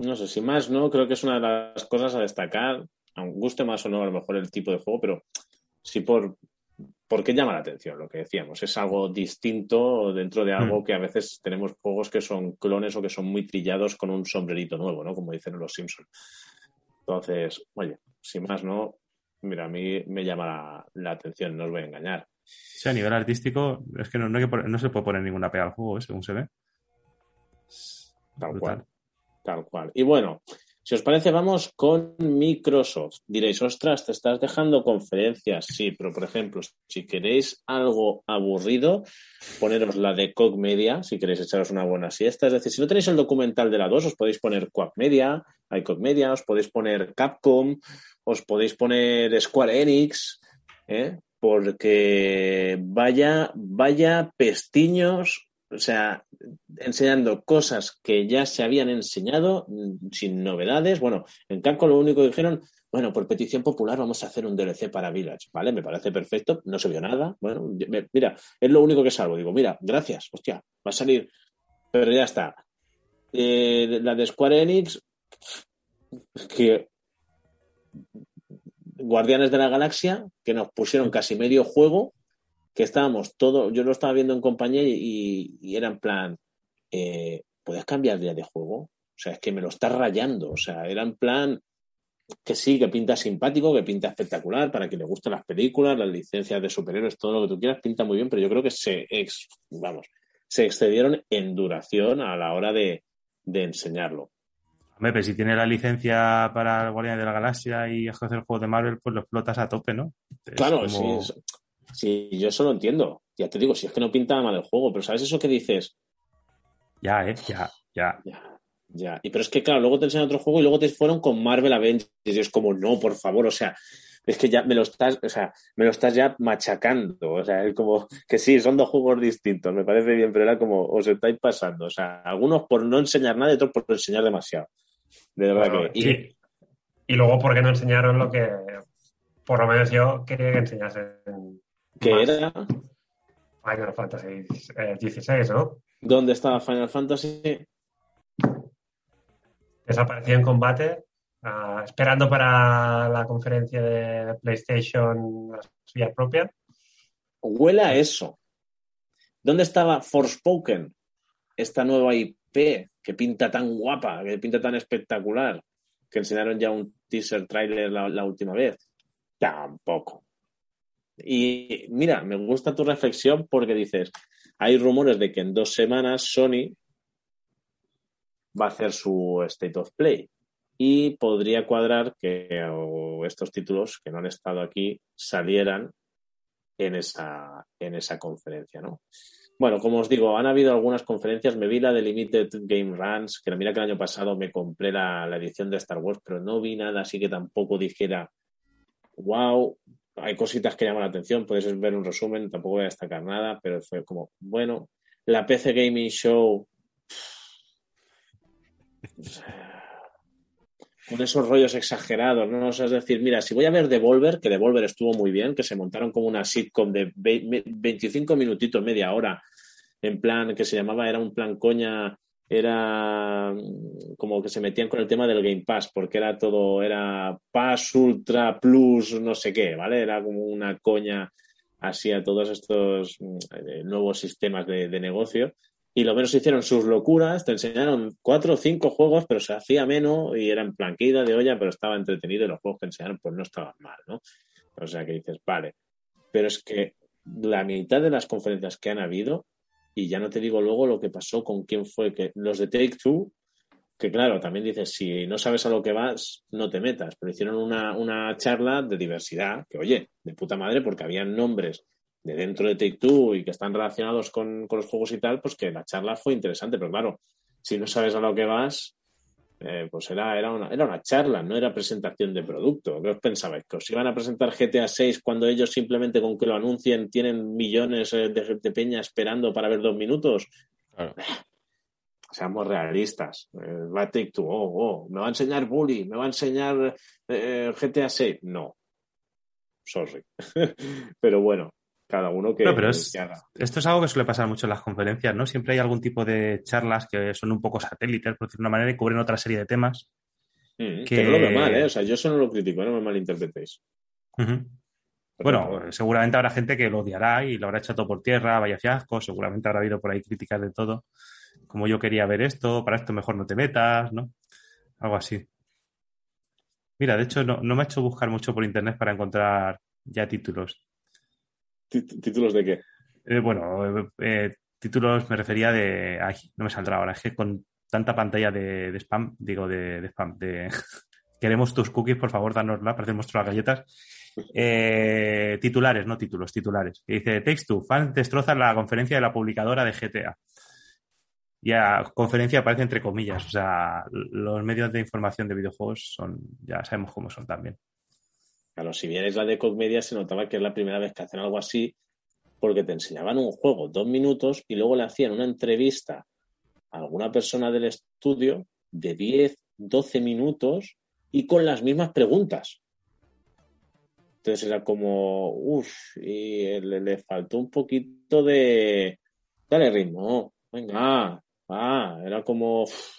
No sé, si más no, creo que es una de las cosas a destacar, aunque guste más o no a lo mejor el tipo de juego, pero sí por, qué llama la atención lo que decíamos. Es algo distinto dentro de algo hmm. que a veces tenemos juegos que son clones o que son muy trillados con un sombrerito nuevo, ¿no? Como dicen los Simpsons. Entonces, oye, sin más no, mira, a mí me llama la, atención, no os voy a engañar. Sí, a nivel artístico, es que no, no, se puede poner ninguna pega al juego, ¿eh? según se ve. Tal cual. Tal cual. Y bueno, si os parece, vamos con Microsoft. Diréis, ostras, te estás dejando conferencias. Sí, pero por ejemplo, si queréis algo aburrido, poneros la de Cog Media, si queréis echaros una buena siesta. Es decir, si no tenéis el documental de la 2, os podéis poner Quack Media, iCog Media, os podéis poner Capcom, os podéis poner Square Enix, ¿eh? porque vaya, vaya pestiños o sea, enseñando cosas que ya se habían enseñado mm, sin novedades. Bueno, en Capcom lo único que dijeron, bueno, por petición popular vamos a hacer un DLC para Village, ¿vale? Me parece perfecto, no se vio nada. Bueno, mira, es lo único que salvo. Digo, mira, gracias, hostia, va a salir, pero ya está. Eh, la de Square Enix, que Guardianes de la Galaxia, que nos pusieron casi medio juego que estábamos todo, yo lo estaba viendo en compañía y, era en plan, eh, ¿puedes cambiar día de juego? O sea, es que me lo estás rayando. O sea, era en plan que sí, que pinta simpático, que pinta espectacular, para que le gusten las películas, las licencias de superhéroes, todo lo que tú quieras, pinta muy bien, pero yo creo que se, vamos, se excedieron en duración a la hora de, enseñarlo. Hombre, pero si tiene la licencia para el Guardián de la Galaxia y hacer el juego de Marvel, pues lo explotas a tope, ¿no? Es Claro, como- sí, es- sí, yo eso lo entiendo. Ya te digo, si es que no pinta mal el juego, pero ¿sabes eso que dices? Ya, ¿eh? Ya, ya. Ya, ya. Y pero es que, claro, luego te enseñan otro juego y luego te fueron con Marvel Avengers. Y es como, no, por favor, o sea, es que ya me lo estás, o sea, me lo estás ya machacando. O sea, es como que sí, son dos juegos distintos, me parece bien, pero era como, os estáis pasando. O sea, algunos por no enseñar nada y otros por enseñar demasiado. De verdad Bueno, que. y- y, y luego, ¿por qué no enseñaron lo que, por lo menos yo quería que enseñasen? Que más era Final Fantasy eh, XVI, ¿no? donde estaba Final Fantasy Desapareció en combate, ah, esperando para la conferencia de PlayStation la suya propia. huele a eso ¿dónde estaba Forspoken? esta nueva IP que pinta tan guapa que pinta tan espectacular que enseñaron ya un teaser trailer la, la última vez tampoco y mira me gusta tu reflexión porque dices hay rumores de que en dos semanas Sony va a hacer su State of Play y podría cuadrar que estos títulos que no han estado aquí salieran en esa, en esa conferencia, ¿no? Bueno, como os digo, han habido algunas conferencias. Me vi la de Limited Game Runs, que mira que el año pasado me compré la, la edición de Star Wars, pero no vi nada así que tampoco dijera, wow, hay cositas que llaman la atención, puedes ver un resumen, tampoco voy a destacar nada, pero fue como, bueno, la PC Gaming Show con esos rollos exagerados, ¿no? O sea, es decir, mira, si voy a ver Devolver, que Devolver estuvo muy bien, que se montaron como una sitcom de ve- me- 25 minutitos, media hora, en plan que se llamaba, era un plan coña, era mm, como que se metían con el tema del Game Pass, porque era todo, era Pass Ultra Plus, no sé qué, ¿vale? Era como una coña así a todos estos mm, eh, nuevos sistemas de, de negocio. Y lo menos hicieron sus locuras, te enseñaron cuatro o cinco juegos, pero se hacía menos y era en plan que ida de olla, pero estaba entretenido y los juegos que enseñaron pues no estaban mal, ¿no? O sea que dices, vale. Pero es que la mitad de las conferencias que han habido, y ya no te digo luego lo que pasó con quién fue, que los de Take Two, que claro, también dices, si no sabes a lo que vas, no te metas, pero hicieron una, una charla de diversidad, que oye, de puta madre, porque habían nombres de dentro de Take Two y que están relacionados con, con los juegos y tal, pues que la charla fue interesante, pero claro, si no sabes a lo que vas, eh, pues era, era, una, era una charla, no era presentación de producto. ¿Qué os pensabais? ¿Que os iban a presentar GTA 6 cuando ellos simplemente con que lo anuncien tienen millones eh, de, de peña esperando para ver dos minutos? Claro. Seamos realistas. Eh, va Take Two, oh, oh, me va a enseñar Bully, me va a enseñar eh, GTA 6. No. Sorry. [LAUGHS] pero bueno, cada uno que, No, pero es- que haga. Esto es algo que suele pasar mucho en las conferencias, ¿no? Siempre hay algún tipo de charlas que son un poco satélites, por decirlo de una manera, y cubren otra serie de temas. Mm, que- que no lo veo mal, ¿eh? O sea, yo eso no lo critico, no me malinterpretéis. Bueno, seguramente habrá gente que lo odiará y lo habrá echado por tierra, vaya fiasco, seguramente habrá habido por ahí críticas de todo. Como yo quería ver esto, para esto mejor no te metas, ¿no? Algo así. Mira, de hecho, no, no me ha hecho buscar mucho por internet para encontrar ya títulos. ¿Títulos de qué? Eh, bueno, eh, títulos me refería de. Ay, no me saldrá ahora. Es que con tanta pantalla de, spam, digo de, spam, de. [LAUGHS] Queremos tus cookies, por favor, danosla para hacer nuestras galletas. Eh, titulares, no títulos, titulares. Que dice: Takes Two, fans destrozan la conferencia de la publicadora de GTA. Ya, conferencia aparece entre comillas. O sea, los medios de información de videojuegos son. Ya sabemos cómo son también. Claro, si vierais la de Media se notaba que es la primera vez que hacen algo así, porque te enseñaban un juego dos minutos y luego le hacían una entrevista a alguna persona del estudio de 10, 12 minutos y con las mismas preguntas. Entonces era como, uff, y le, le faltó un poquito de, dale ritmo, venga, va, era como, uf.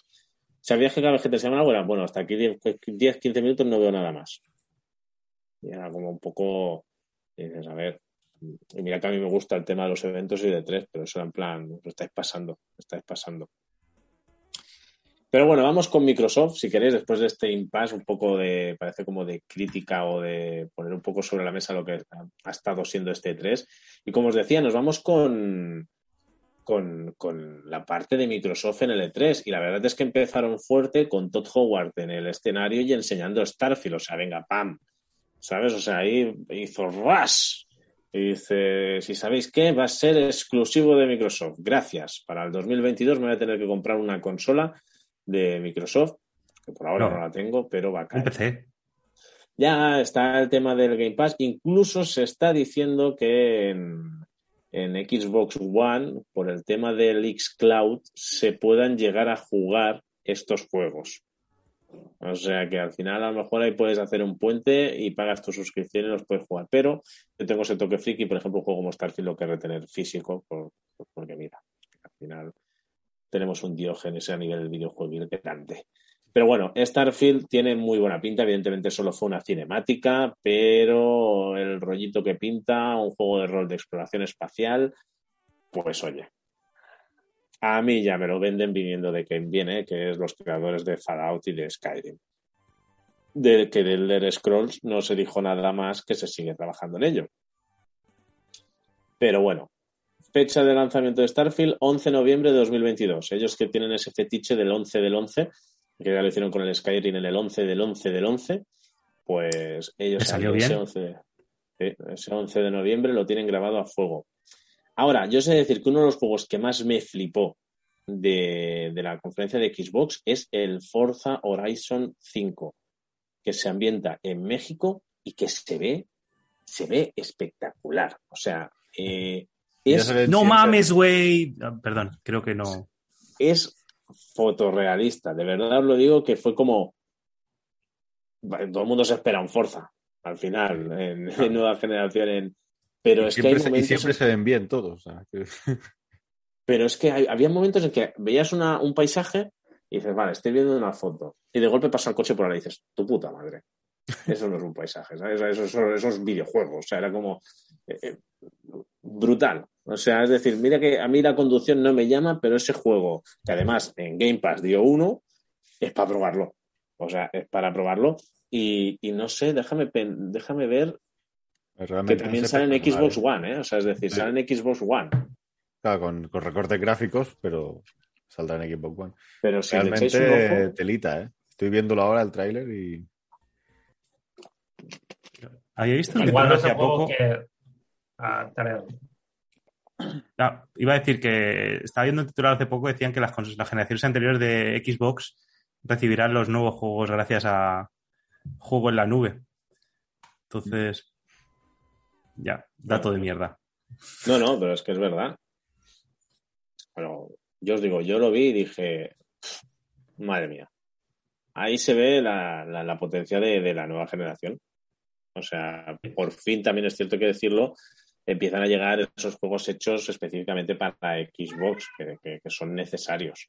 sabías que cada vez que te era, bueno, hasta aquí 10, 10, 15 minutos no veo nada más. Y era como un poco, a ver, y mira que a mí me gusta el tema de los eventos y de tres, pero eso era en plan, lo estáis pasando, lo estáis pasando. Pero bueno, vamos con Microsoft, si queréis, después de este impasse, un poco de, parece como de crítica o de poner un poco sobre la mesa lo que ha, ha estado siendo este 3. Y como os decía, nos vamos con, con, con, la parte de Microsoft en el E3. Y la verdad es que empezaron fuerte con Todd Howard en el escenario y enseñando Starfield. O sea, venga, pam. ¿Sabes? O sea, ahí hizo ras. Y dice, si sabéis qué, va a ser exclusivo de Microsoft. Gracias. Para el 2022 me voy a tener que comprar una consola de Microsoft, que por ahora no, no la tengo, pero va a caer. PC. Ya está el tema del Game Pass. Incluso se está diciendo que en, en Xbox One, por el tema del Xcloud, se puedan llegar a jugar estos juegos. O sea que al final a lo mejor ahí puedes hacer un puente y pagas tu suscripción y los puedes jugar. Pero yo tengo ese toque friki, por ejemplo, un juego como Starfield lo que retener físico, por, porque mira, al final tenemos un diógenes a nivel del videojuego grande. Pero bueno, Starfield tiene muy buena pinta, evidentemente solo fue una cinemática, pero el rollito que pinta, un juego de rol de exploración espacial, pues oye, a mí ya me lo venden viniendo de quien viene, que es los creadores de Fallout y de Skyrim. De que del Elder Scrolls no se dijo nada más que se sigue trabajando en ello. Pero bueno, fecha de lanzamiento de Starfield, 11 de noviembre de 2022. Ellos que tienen ese fetiche del 11 del 11, que ya lo hicieron con el Skyrim en el 11 del 11 del 11, pues ellos salió bien? Ese, 11, ese 11 de noviembre lo tienen grabado a fuego. Ahora, yo sé decir que uno de los juegos que más me flipó de, de, la conferencia de Xbox es el Forza Horizon 5, que se ambienta en México y que se ve, se ve espectacular. O sea, eh, es, no mames, güey. Perdón, creo que no. Es fotorrealista, de verdad os lo digo que fue como todo el mundo se espera un Forza al final en, en nueva generación en, pero y es siempre, que hay momentos y siempre se ven bien todos. O sea, que... [LAUGHS] Pero es que hay, había momentos en que veías una, un paisaje y dices, vale, estoy viendo una foto. Y de golpe pasa el coche por ahí y dices, tu puta madre. [LAUGHS] Eso no es un paisaje, ¿sabes? Eso, eso, eso es videojuegos. O sea, era como eh, eh, brutal. O sea, es decir, mira que a mí la conducción no me llama, pero ese juego, que además en Game Pass dio uno, es para probarlo. O sea, es para probarlo. Y, y no sé, déjame, déjame ver Realmente que también sale en Xbox One, ¿eh? O sea, es decir, sí. sale en Xbox One. Claro, con, con, recortes gráficos, pero saldrá en Xbox One. Pero si realmente ojo... telita, ¿eh? Estoy viéndolo ahora el tráiler y. ¿Había visto un Igual no hace poco que. Ah, no, iba a decir que estaba viendo un titular hace poco, decían que las, las generaciones anteriores de Xbox recibirán los nuevos juegos gracias a juego en la nube. Entonces, ya, dato de mierda. No, no, pero es que es verdad. Bueno, yo os digo, yo lo vi y dije, madre mía, ahí se ve la, la, la potencia de, de, la nueva generación. O sea, por fin también es cierto que decirlo, empiezan a llegar esos juegos hechos específicamente para Xbox, que, que, que son necesarios.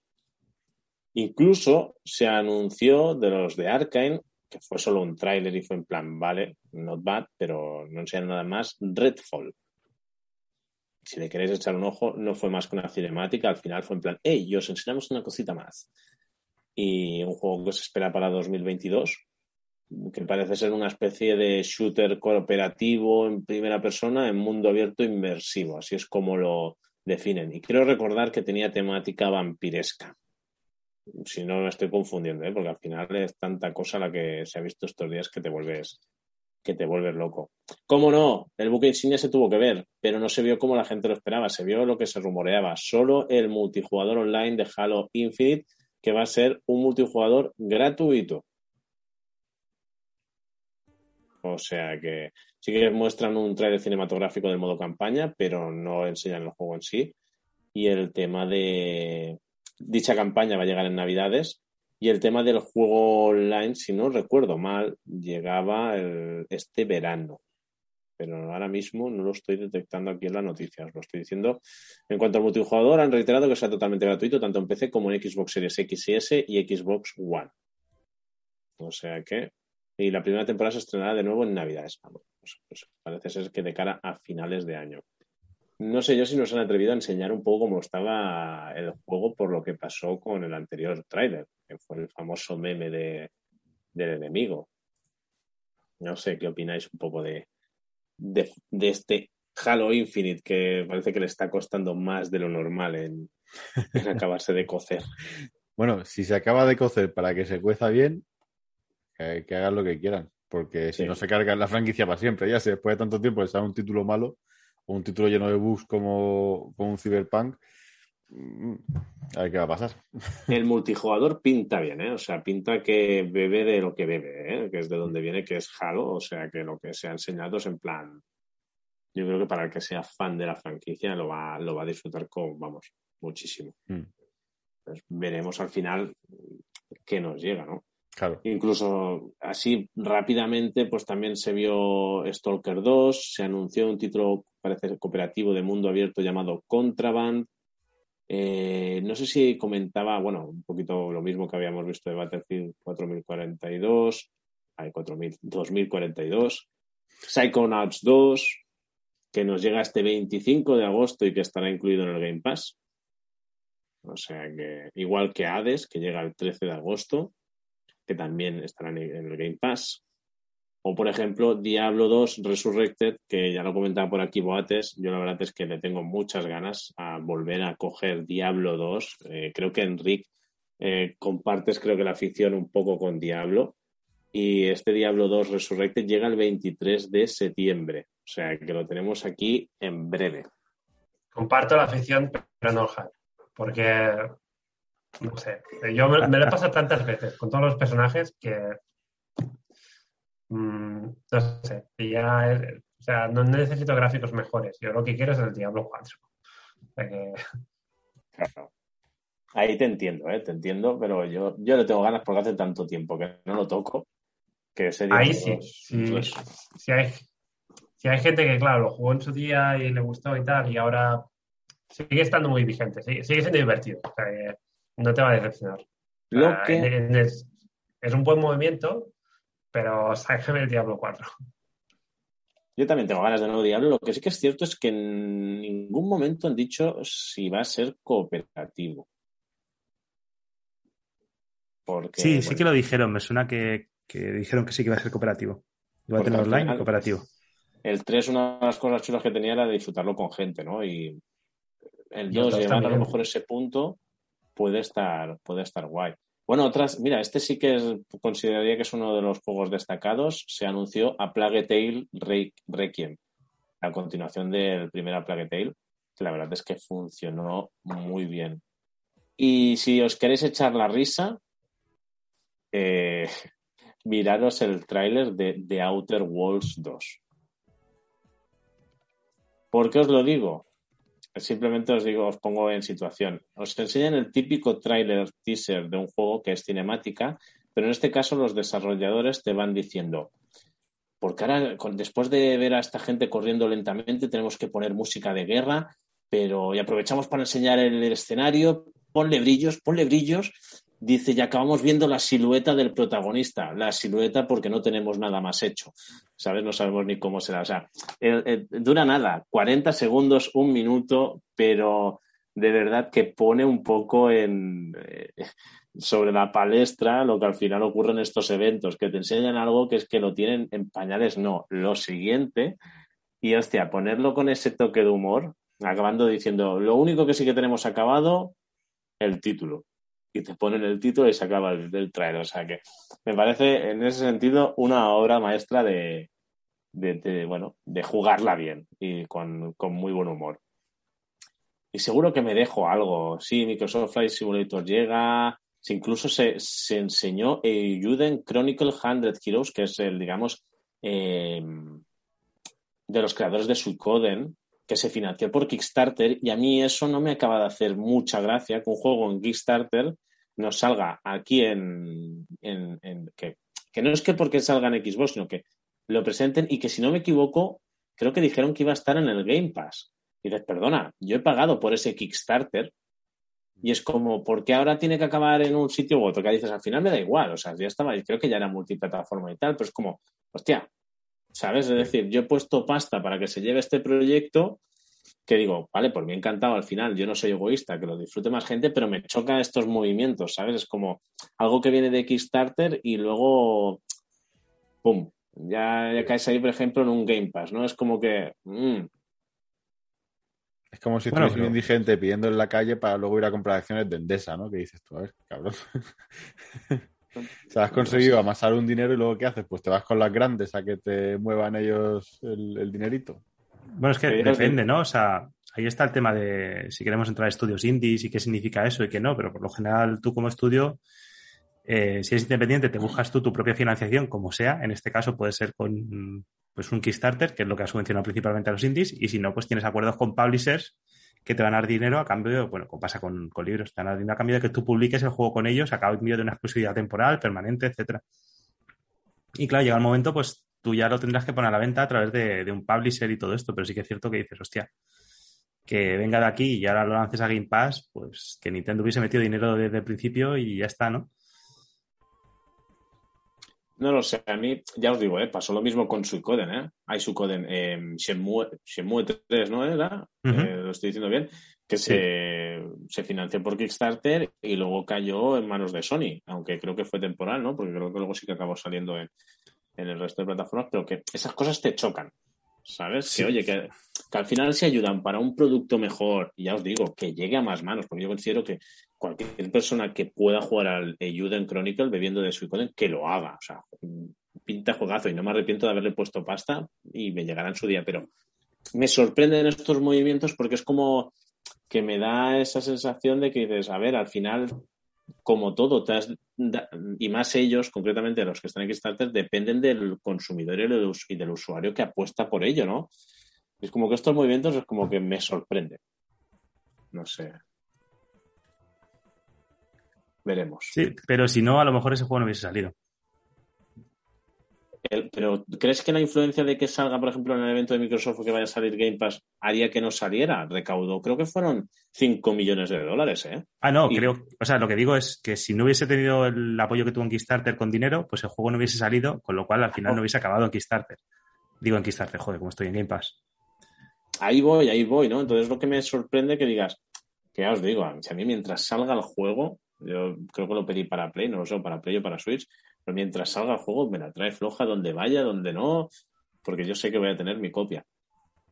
Incluso se anunció de los de Arkane que fue solo un tráiler y fue en plan, vale, not bad, pero no enseñaron nada más, Redfall. Si le queréis echar un ojo, no fue más que una cinemática, al final fue en plan, hey, os enseñamos una cosita más. Y un juego que se espera para 2022, que parece ser una especie de shooter cooperativo en primera persona en mundo abierto inmersivo, así es como lo definen. Y quiero recordar que tenía temática vampiresca si no me estoy confundiendo, ¿eh? porque al final es tanta cosa la que se ha visto estos días que te vuelves que te vuelves loco. ¿Cómo no? El buque insignia se tuvo que ver, pero no se vio como la gente lo esperaba, se vio lo que se rumoreaba, solo el multijugador online de Halo Infinite, que va a ser un multijugador gratuito. O sea que sí que muestran un trailer cinematográfico del modo campaña, pero no enseñan el juego en sí. Y el tema de, dicha campaña va a llegar en Navidades y el tema del juego online, si no recuerdo mal, llegaba este verano. Pero ahora mismo no lo estoy detectando aquí en las noticias. Lo estoy diciendo. En cuanto al multijugador, han reiterado que sea totalmente gratuito, tanto en PC como en Xbox Series X y S y Xbox One. O sea que. Y la primera temporada se estrenará de nuevo en Navidades. Pues, pues parece ser que de cara a finales de año no sé yo si nos han atrevido a enseñar un poco cómo estaba el juego por lo que pasó con el anterior tráiler, que fue el famoso meme de, del enemigo. No sé qué opináis un poco de, de, de, este Halo Infinite, que parece que le está costando más de lo normal en, en [LAUGHS] acabarse de cocer. Bueno, si se acaba de cocer para que se cueza bien, que, que hagan lo que quieran. Porque si no se cargan la franquicia para siempre, ya si después de tanto tiempo les sale un título malo o un título lleno de bugs como, como un Cyberpunk, a ver qué va a pasar. [LAUGHS] El multijugador pinta bien, ¿eh? O sea, pinta que bebe de lo que bebe, ¿eh? Que es de donde viene, que es Halo. O sea, que lo que se ha enseñado es en plan. Yo creo que para el que sea fan de la franquicia lo va, lo va a disfrutar con, vamos, muchísimo. Mm. Pues veremos al final qué nos llega, ¿no? Claro. Incluso así rápidamente, pues también se vio Stalker 2, se anunció un título, parece cooperativo de mundo abierto llamado Contraband. Eh, no sé si comentaba, bueno, un poquito lo mismo que habíamos visto de Battlefield 4042, hay 4000, 2042, Psychonauts 2, que nos llega este 25 de agosto y que estará incluido en el Game Pass. O sea que, igual que Hades, que llega el 13 de agosto, que también estará en el Game Pass. O, por ejemplo, Diablo 2 Resurrected, que ya lo comentaba por aquí Boates. Yo la verdad es que le tengo muchas ganas a volver a coger Diablo 2. Eh, creo que Enric eh, compartes, creo que la afición un poco con Diablo. Y este Diablo 2 Resurrected llega el 23 de septiembre. O sea que lo tenemos aquí en breve. Comparto la afición, pero no. Porque, no sé, yo me, me lo he pasado tantas veces con todos los personajes que, mm, no sé, y ya es- o sea, no necesito gráficos mejores. Yo lo que quiero es el Diablo 4. O sea que, Claro. Ahí te entiendo, ¿eh? te entiendo, pero yo, yo le tengo ganas porque hace tanto tiempo que no lo toco. Que ahí sí, 2, sí, pues, si hay, si hay gente que, claro, lo jugó en su día y le gustó y tal, y ahora sigue estando muy vigente, sigue, sigue siendo divertido. O sea, que no te va a decepcionar. Lo que, en- en- es, es un buen movimiento, pero sáqueme el Diablo 4. yo también tengo ganas de nuevo Diablo. Lo que sí que es cierto es que en ningún momento han dicho si va a ser cooperativo. Porque, Sí, sí que lo dijeron. Me suena que, que dijeron que sí que iba a ser cooperativo. Iba a tener online y final- cooperativo. el 3, una de las cosas chulas que tenía era disfrutarlo con gente, ¿no? Y el Y el 2, dos llevar a lo mejor ese punto, puede estar, puede estar guay. Bueno, otras, mira, este sí que consideraría que es uno de los juegos destacados. Se anunció a Plague Tale Re- Requiem, a continuación del primer A Plague Tale, que la verdad es que funcionó muy bien. Y si os queréis echar la risa, eh, [LAUGHS] el tráiler de The Outer Worlds 2. ¿Por qué os lo digo? Simplemente os digo, os pongo en situación. Os enseñan el típico tráiler teaser de un juego que es cinemática, pero en este caso los desarrolladores te van diciendo, porque ahora, después de ver a esta gente corriendo lentamente, tenemos que poner música de guerra, pero y aprovechamos para enseñar el escenario, ponle brillos, ponle brillos. Dice, y acabamos viendo la silueta del protagonista, la silueta porque no tenemos nada más hecho, ¿sabes? No sabemos ni cómo será. O sea, dura nada, 40 segundos, un minuto, pero de verdad que pone un poco eh, sobre la palestra lo que al final ocurre en estos eventos, que te enseñan algo que es que lo tienen en pañales, no, lo siguiente, y hostia, ponerlo con ese toque de humor, acabando diciendo, lo único que sí que tenemos acabado, el título. Y te ponen el título y se acaba el, el trailer. O sea que me parece, en ese sentido, una obra maestra de, bueno, de jugarla bien y con, muy buen humor. Y seguro que me dejo algo. Sí, Microsoft Flight Simulator llega. Sí, incluso se, se enseñó Euden Chronicle 100 Heroes, que es el, digamos, eh, de los creadores de Suikoden, que se financió por Kickstarter. Y a mí eso no me acaba de hacer mucha gracia que un juego en Kickstarter nos salga aquí en. que, que no es que porque salga en Xbox, sino que lo presenten y que si no me equivoco, creo que dijeron que iba a estar en el Game Pass. Y dices, perdona, yo he pagado por ese Kickstarter y es como, ¿por qué ahora tiene que acabar en un sitio u otro? Que dices, al final me da igual, o sea, ya estaba, creo que ya era multiplataforma y tal, pero es como, hostia, ¿sabes? Es decir, yo he puesto pasta para que se lleve este proyecto que digo, vale, por mí encantado al final, yo no soy egoísta, que lo disfrute más gente, pero me choca estos movimientos, ¿sabes? Es como algo que viene de Kickstarter y luego, ¡pum! Ya, ya caes ahí, por ejemplo, en un Game Pass, ¿no? Es como que, mmm, Es como si Bueno, pero- un indigente pidiendo en la calle para luego ir a comprar acciones de Endesa, ¿no? Que dices tú, a ver, cabrón. [LAUGHS] o sea, has conseguido amasar un dinero y luego ¿qué haces? Pues te vas con las grandes a que te muevan ellos el, el dinerito. Bueno, es que depende. ¿no? O sea, ahí está el tema de si queremos entrar a estudios indies y qué significa eso y qué no, pero por lo general tú como estudio, eh, si eres independiente, te buscas tú tu propia financiación, como sea. En este caso puede ser con pues un Kickstarter, que es lo que ha subvencionado principalmente a los indies, y si no, pues tienes acuerdos con publishers que te van a dar dinero a cambio, bueno, como pasa con, con libros, te van a dar dinero a cambio de que tú publiques el juego con ellos a cambio de una exclusividad temporal, permanente, etcétera. Y claro, llega el momento, pues tú ya lo tendrás que poner a la venta a través de, de un publisher y todo esto, pero sí que es cierto que dices, hostia, que venga de aquí y ahora lo lances a Game Pass, pues que Nintendo hubiese metido dinero desde el principio y ya está, ¿no? No lo sé, a mí, ya os digo, ¿eh? pasó lo mismo con Suicoden, ¿eh? Hay Suicoden, eh, Shenmue, Shenmue 3, ¿no era? Eh, lo estoy diciendo bien, que se, se financió por Kickstarter y luego cayó en manos de Sony, aunque creo que fue temporal, ¿no? Porque creo que luego sí que acabó saliendo en, en el resto de plataformas, pero que esas cosas te chocan, ¿sabes? Sí. Que oye, que, que al final se ayudan para un producto mejor, y ya os digo, que llegue a más manos, porque yo considero que cualquier persona que pueda jugar al Euden Chronicle bebiendo de Suicoden, que lo haga. O sea, pinta juegazo y no me arrepiento de haberle puesto pasta y me llegará en su día, pero me sorprenden estos movimientos porque es como que me da esa sensación de que dices, a ver, al final, como todo, te has- y más ellos, concretamente los que están en Kickstarter, dependen del consumidor y del, usuario que apuesta por ello, ¿no? Es como que estos movimientos es como que me sorprende. No sé. Veremos. Sí, pero si no, a lo mejor ese juego no hubiese salido. El- pero ¿crees que la influencia de que salga, por ejemplo, en el evento de Microsoft que vaya a salir Game Pass haría que no saliera? Recaudó, creo que fueron 5 millones de dólares, ¿eh? Ah, no, Y- creo, o sea, lo que digo es que si no hubiese tenido el apoyo que tuvo en Kickstarter con dinero, pues el juego no hubiese salido, con lo cual al final no hubiese acabado en Kickstarter. Digo en Kickstarter, joder, como estoy en Game Pass. Ahí voy, ahí voy, ¿no? Entonces lo que me sorprende que digas, que ya os digo, si a mí mientras salga el juego, yo creo que lo pedí para Play, no lo sé, para Play o para Switch, pero mientras salga el juego me la trae floja donde vaya, donde no, porque yo sé que voy a tener mi copia.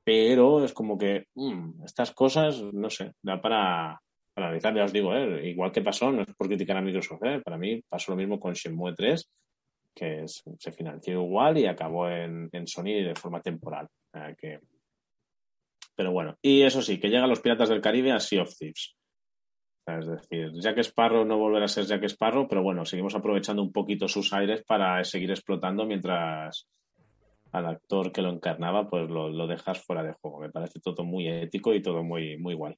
Pero es como que mm, estas cosas, no sé, da para, analizar, ya os digo, ¿eh? igual que pasó, no es por criticar a Microsoft, ¿eh? para mí pasó lo mismo con Shenmue 3, que se financió igual y acabó en, Sony de forma temporal. Que, pero bueno, y eso sí, que llegan los Piratas del Caribe a Sea of Thieves. Es decir, Jack Sparrow no volverá a ser Jack Sparrow, pero bueno, seguimos aprovechando un poquito sus aires para seguir explotando mientras al actor que lo encarnaba pues lo, lo dejas fuera de juego. Me parece todo muy ético y todo muy, muy guay.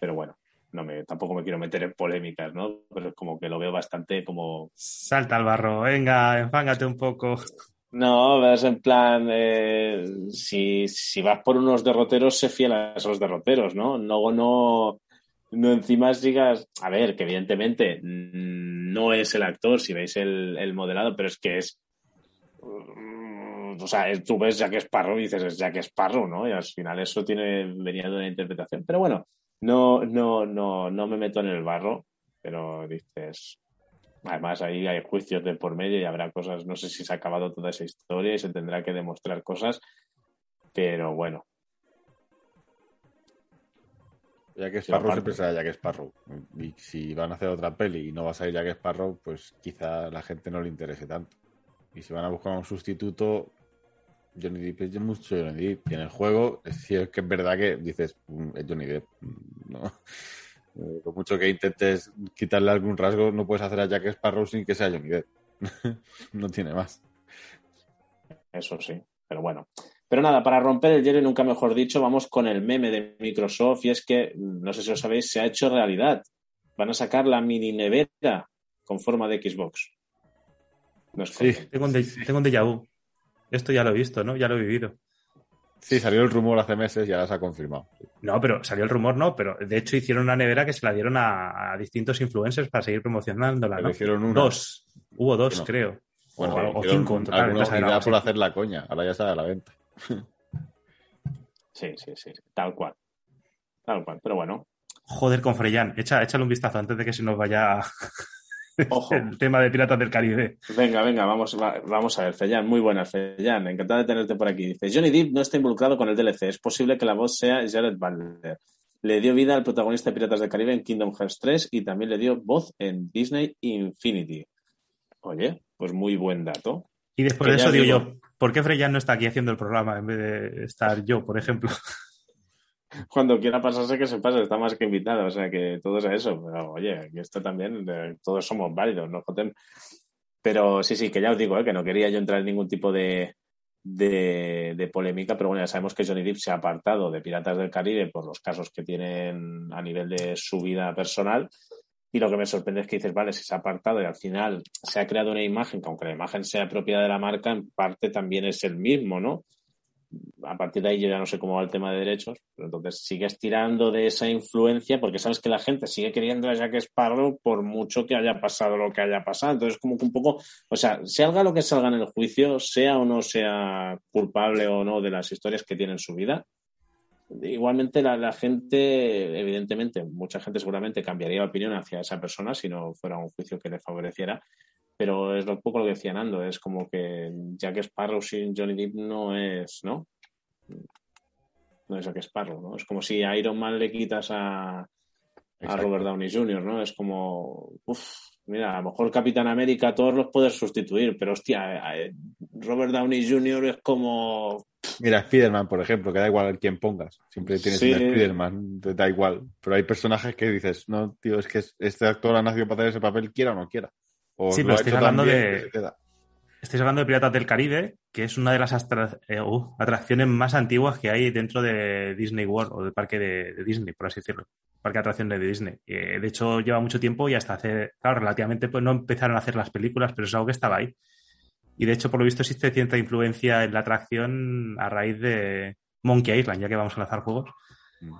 Pero bueno, no me, tampoco me quiero meter en polémicas, ¿no? Pero es como que lo veo bastante como Salta al barro, venga, enfángate un poco. No, es en plan, eh, si, si vas por unos derroteros, sé fiel a esos derroteros, ¿no? No, no, no encima sigas, a ver, que evidentemente mm, no es el actor, si veis el, el modelado, pero es que es, mm, o sea, tú ves Jack Sparrow y dices, es Jack ¿no? Y al final eso tiene, venía de una interpretación. Pero bueno, no, no, no, no me meto en el barro, pero dices, Además, ahí hay juicios de por medio y habrá cosas, no sé si se ha acabado toda esa historia y se tendrá que demostrar cosas, pero bueno, Jack Sí, Sparrow aparte. siempre será Jack Sparrow. Y si van a hacer otra peli y no va a salir Jack Sparrow, pues quizá a la gente no le interese tanto. Y si van a buscar un sustituto, Johnny Depp es mucho Johnny Depp. Y en el juego, es decir, que es verdad que dices, "Mm, es Johnny Depp. [LAUGHS] No. Eh, Por mucho que intentes quitarle algún rasgo, no puedes hacer a Jack Sparrow sin que sea Johnny Depp. [LAUGHS] no tiene más. eso sí, pero bueno. Pero nada, para romper el hielo, y nunca mejor dicho, vamos con el meme de Microsoft y es que, no sé si lo sabéis, se ha hecho realidad. Van a sacar la mini nevera con forma de Xbox. No es Sí. Tengo un, de- tengo un déjà vu. Esto ya lo he visto, ¿no? Ya lo he vivido. Sí, salió el rumor hace meses y ahora se ha confirmado. No, pero salió el rumor, no, pero de hecho hicieron una nevera que se la dieron a, a distintos influencers para seguir promocionándola, ¿no? hicieron una. Dos. Hubo dos, creo. Bueno, o, o cinco en total. alguna unidad por hacer la coña. Ahora ya sale a la venta. Sí, sí, sí, tal cual. Tal cual, pero bueno. Joder, con Freyan. Echa, échale un vistazo antes de que se nos vaya [LAUGHS] Ojo. el tema de Piratas del Caribe. Venga, venga, vamos, va- vamos a ver, Fellán, muy buena, Fellán, encantado de tenerte por aquí. Dice, Johnny Depp no está involucrado con el DLC, es posible que la voz sea Jared Butler. Le dio vida al protagonista de Piratas del Caribe en Kingdom Hearts 3 y también le dio voz en Disney Infinity. Oye, pues muy buen dato. Y después Que de eso digo- yo, ¿por qué Freyan no está aquí haciendo el programa en vez de estar yo, por ejemplo? [LAUGHS] Cuando quiera pasarse, que se pase, está más que invitado, o sea que todo es a eso. Pero oye, aquí esto también, eh, todos somos válidos, ¿no, Jotem? Pero sí, sí, que ya os digo, eh, que no quería yo entrar en ningún tipo de, de, de polémica, pero bueno, ya sabemos que Johnny Depp se ha apartado de Piratas del Caribe por los casos que tienen a nivel de su vida personal. Y lo que me sorprende es que dices, vale, si se ha apartado y al final se ha creado una imagen, que aunque la imagen sea propia de la marca, en parte también es el mismo, ¿no? a partir de ahí yo ya no sé cómo va el tema de derechos, pero entonces sigues tirando de esa influencia porque sabes que la gente sigue queriendo a Jack Sparrow por mucho que haya pasado lo que haya pasado. Entonces, como que un poco, o sea, salga lo que salga en el juicio, sea o no sea culpable o no de las historias que tiene en su vida, igualmente la, la gente, evidentemente, mucha gente seguramente cambiaría de opinión hacia esa persona si no fuera un juicio que le favoreciera. Pero es un poco lo que decía Nando, es como que Jack Sparrow sin Johnny Depp no es, ¿no? No es Jack Sparrow, ¿no? Es como si a Iron Man le quitas a, a. Robert Downey Jr., ¿no? Es como, uff, mira, a lo mejor Capitán América todos los puedes sustituir, pero hostia, eh, Robert Downey Jr. es como, Mira, Spider-Man, por ejemplo, que da igual quién pongas. Siempre tienes Sí. un Spider-Man, te da igual. Pero hay personajes que dices, no, tío, es que este actor ha nacido para hacer ese papel, quiera o no quiera. O Sí, lo pero ha estáis hecho tan hablando de- que se queda. Estáis hablando de Piratas del Caribe, que es una de las eh, uh, atracciones más antiguas que hay dentro de Disney World o del parque de, de Disney, por así decirlo. Parque de atracciones de Disney. Eh, de hecho, lleva mucho tiempo y hasta hace, claro, relativamente pues no empezaron a hacer las películas, pero es algo que estaba ahí. Y de hecho, por lo visto, existe cierta influencia en la atracción a raíz de Monkey Island, ya que vamos a lanzar juegos. Mm.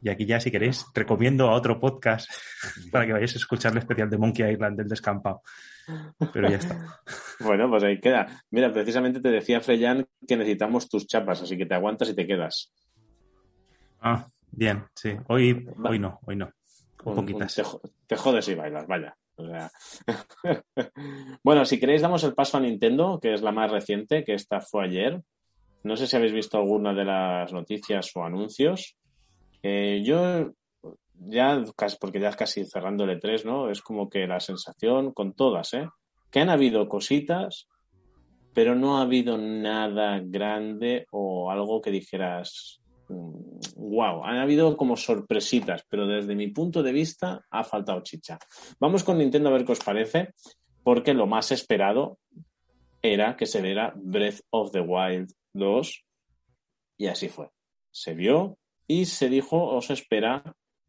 Y aquí ya, si queréis, recomiendo a otro podcast [LAUGHS] para que vayáis a escuchar el especial de Monkey Island del descampado. Pero ya está. [LAUGHS] bueno, pues ahí queda. Mira, precisamente te decía Freyan que necesitamos tus chapas, así que te aguantas y te quedas. Ah, bien, sí. Hoy, hoy no, hoy no. Un poquitas. un- te, te jodes y bailas, vaya. O sea. [LAUGHS] bueno, si queréis, damos el paso a Nintendo, que es la más reciente, que esta fue ayer. No sé si habéis visto alguna de las noticias o anuncios. Eh, yo, ya, casi, porque ya casi cerrando el E3, ¿no? Es como que la sensación con todas, ¿eh? Que han habido cositas, pero no ha habido nada grande o algo que dijeras, wow, han habido como sorpresitas, pero desde mi punto de vista ha faltado chicha. Vamos con Nintendo a ver qué os parece, porque lo más esperado era que se viera Breath of the Wild 2 y así fue. Se vio y se dijo o se espera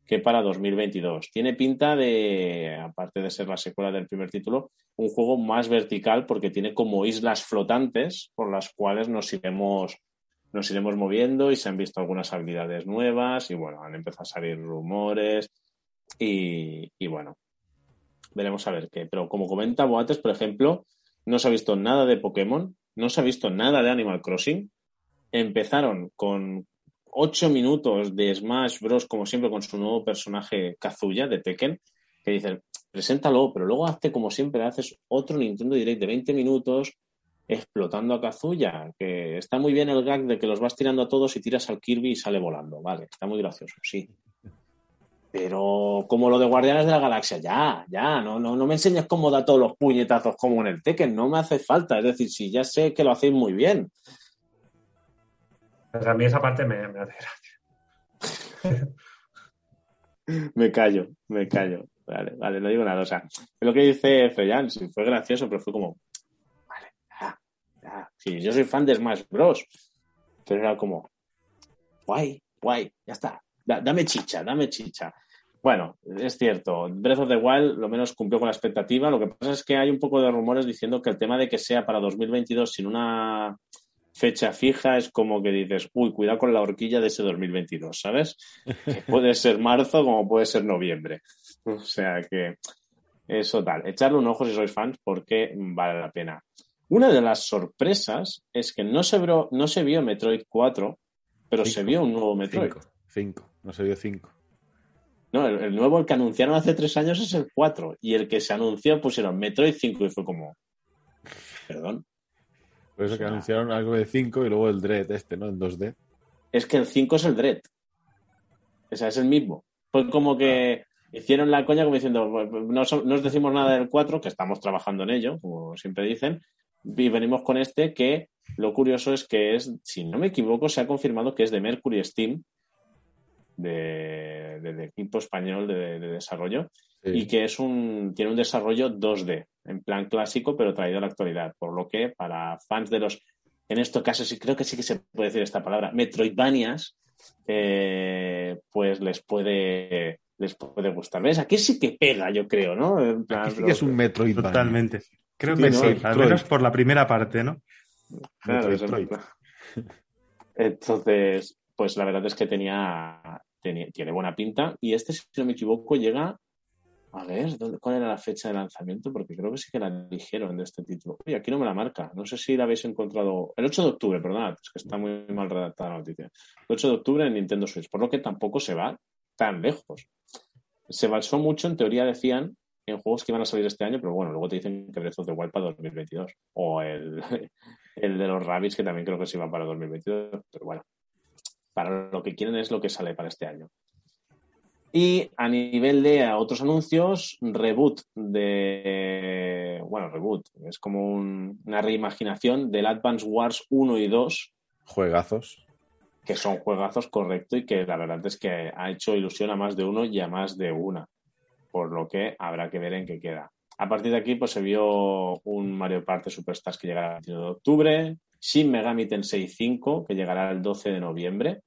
que para 2022. Tiene pinta de, aparte de ser la secuela del primer título, un juego más vertical porque tiene como islas flotantes por las cuales nos iremos nos iremos moviendo y se han visto algunas habilidades nuevas y bueno, han empezado a salir rumores y, y bueno, veremos a ver qué. Pero como comenta Boates, por ejemplo, no se ha visto nada de Pokémon, no se ha visto nada de Animal Crossing. Empezaron con ocho minutos de Smash Bros. como siempre con su nuevo personaje Kazuya de Tekken, que dicen, preséntalo, pero luego hazte como siempre, haces otro Nintendo Direct de 20 minutos explotando a Kazuya, que está muy bien el gag de que los vas tirando a todos y tiras al Kirby y sale volando, vale, está muy gracioso, sí. Pero como lo de Guardianes de la Galaxia, ya, ya, no, no, no me enseñes cómo da todos los puñetazos como en el Tekken, no me hace falta, es decir, si ya sé que lo hacéis muy bien. Pues a mí esa parte me, me hace gracia. [LAUGHS] me callo, me callo. Vale, vale, no digo nada. O sea, lo que dice Freyan, sí, fue gracioso, pero fue como, vale, ya, ya. Sí, yo soy fan de Smash Bros. Pero era como, guay, guay, ya está. Da- dame chicha, dame chicha. Bueno, es cierto, Breath of the Wild lo menos cumplió con la expectativa. Lo que pasa es que hay un poco de rumores diciendo que el tema de que sea para 2022 sin una fecha fija es como que dices, uy, cuidado con la horquilla de ese 2022, ¿sabes? Que [LAUGHS] puede ser marzo como puede ser noviembre. O sea que eso tal. Echarle un ojo si sois fans porque vale la pena. Una de las sorpresas es que no se, vio, no se vio Metroid 4, pero se vio un nuevo Metroid. Cinco, cinco, no se vio cinco. No, el, el nuevo, el que anunciaron hace tres años es el 4. Y el que se anunció pusieron Metroid 5 y fue como. Perdón. Por eso que anunciaron algo de 5 y luego el Dread este, ¿no? En 2D. Es que el 5 es el Dread. O sea, es el mismo. Fue como que hicieron la coña como diciendo, no, so- no os decimos nada del 4, que estamos trabajando en ello, como siempre dicen, y venimos con este que lo curioso es que es, si no me equivoco, se ha confirmado que es de Mercury Steam, de- del equipo español de, de desarrollo, Sí. y que es un, tiene un desarrollo 2D, en plan clásico, pero traído a la actualidad. Por lo que para fans de los, en estos casos, sí creo que sí que se puede decir esta palabra, Metroidvanias, eh, pues les puede, les puede gustar. ¿Ves? Aquí sí que pega, yo creo, ¿no? En plan, Aquí sí que es un Metroid. Totalmente. Creo Sí, que ¿no? sí, al menos por la primera parte, ¿no? Claro, Metroid. Entonces, pues la verdad es que tenía, tenía- tiene buena pinta. Y este, si no me equivoco, llega. A ver, ¿dónde- ¿cuál era la fecha de lanzamiento? Porque creo que sí que la dijeron de este título. Oye, aquí no me la marca. No sé si la habéis encontrado. El 8 de octubre, perdonad, es que está muy mal redactada la noticia. El 8 de octubre en Nintendo Switch, por lo que tampoco se va tan lejos. Se basó mucho, en teoría decían, en juegos que iban a salir este año, pero bueno, luego te dicen que Breath of the Wild para 2022. O el, [LAUGHS] el de los Rabbids, que también creo que se va para 2022. Pero bueno, para lo que quieren es lo que sale para este año. Y a nivel de otros anuncios, reboot de. Bueno, reboot. Es como un- una reimaginación del Advance Wars 1 y 2, Juegazos. que son juegazos correcto y que la verdad es que ha hecho ilusión a más de uno y a más de una. Por lo que habrá que ver en qué queda. A partir de aquí, pues se vio un Mario Party Superstars que llegará el 21 de octubre, Shin Megami Tensei 5, que llegará el 12 de noviembre,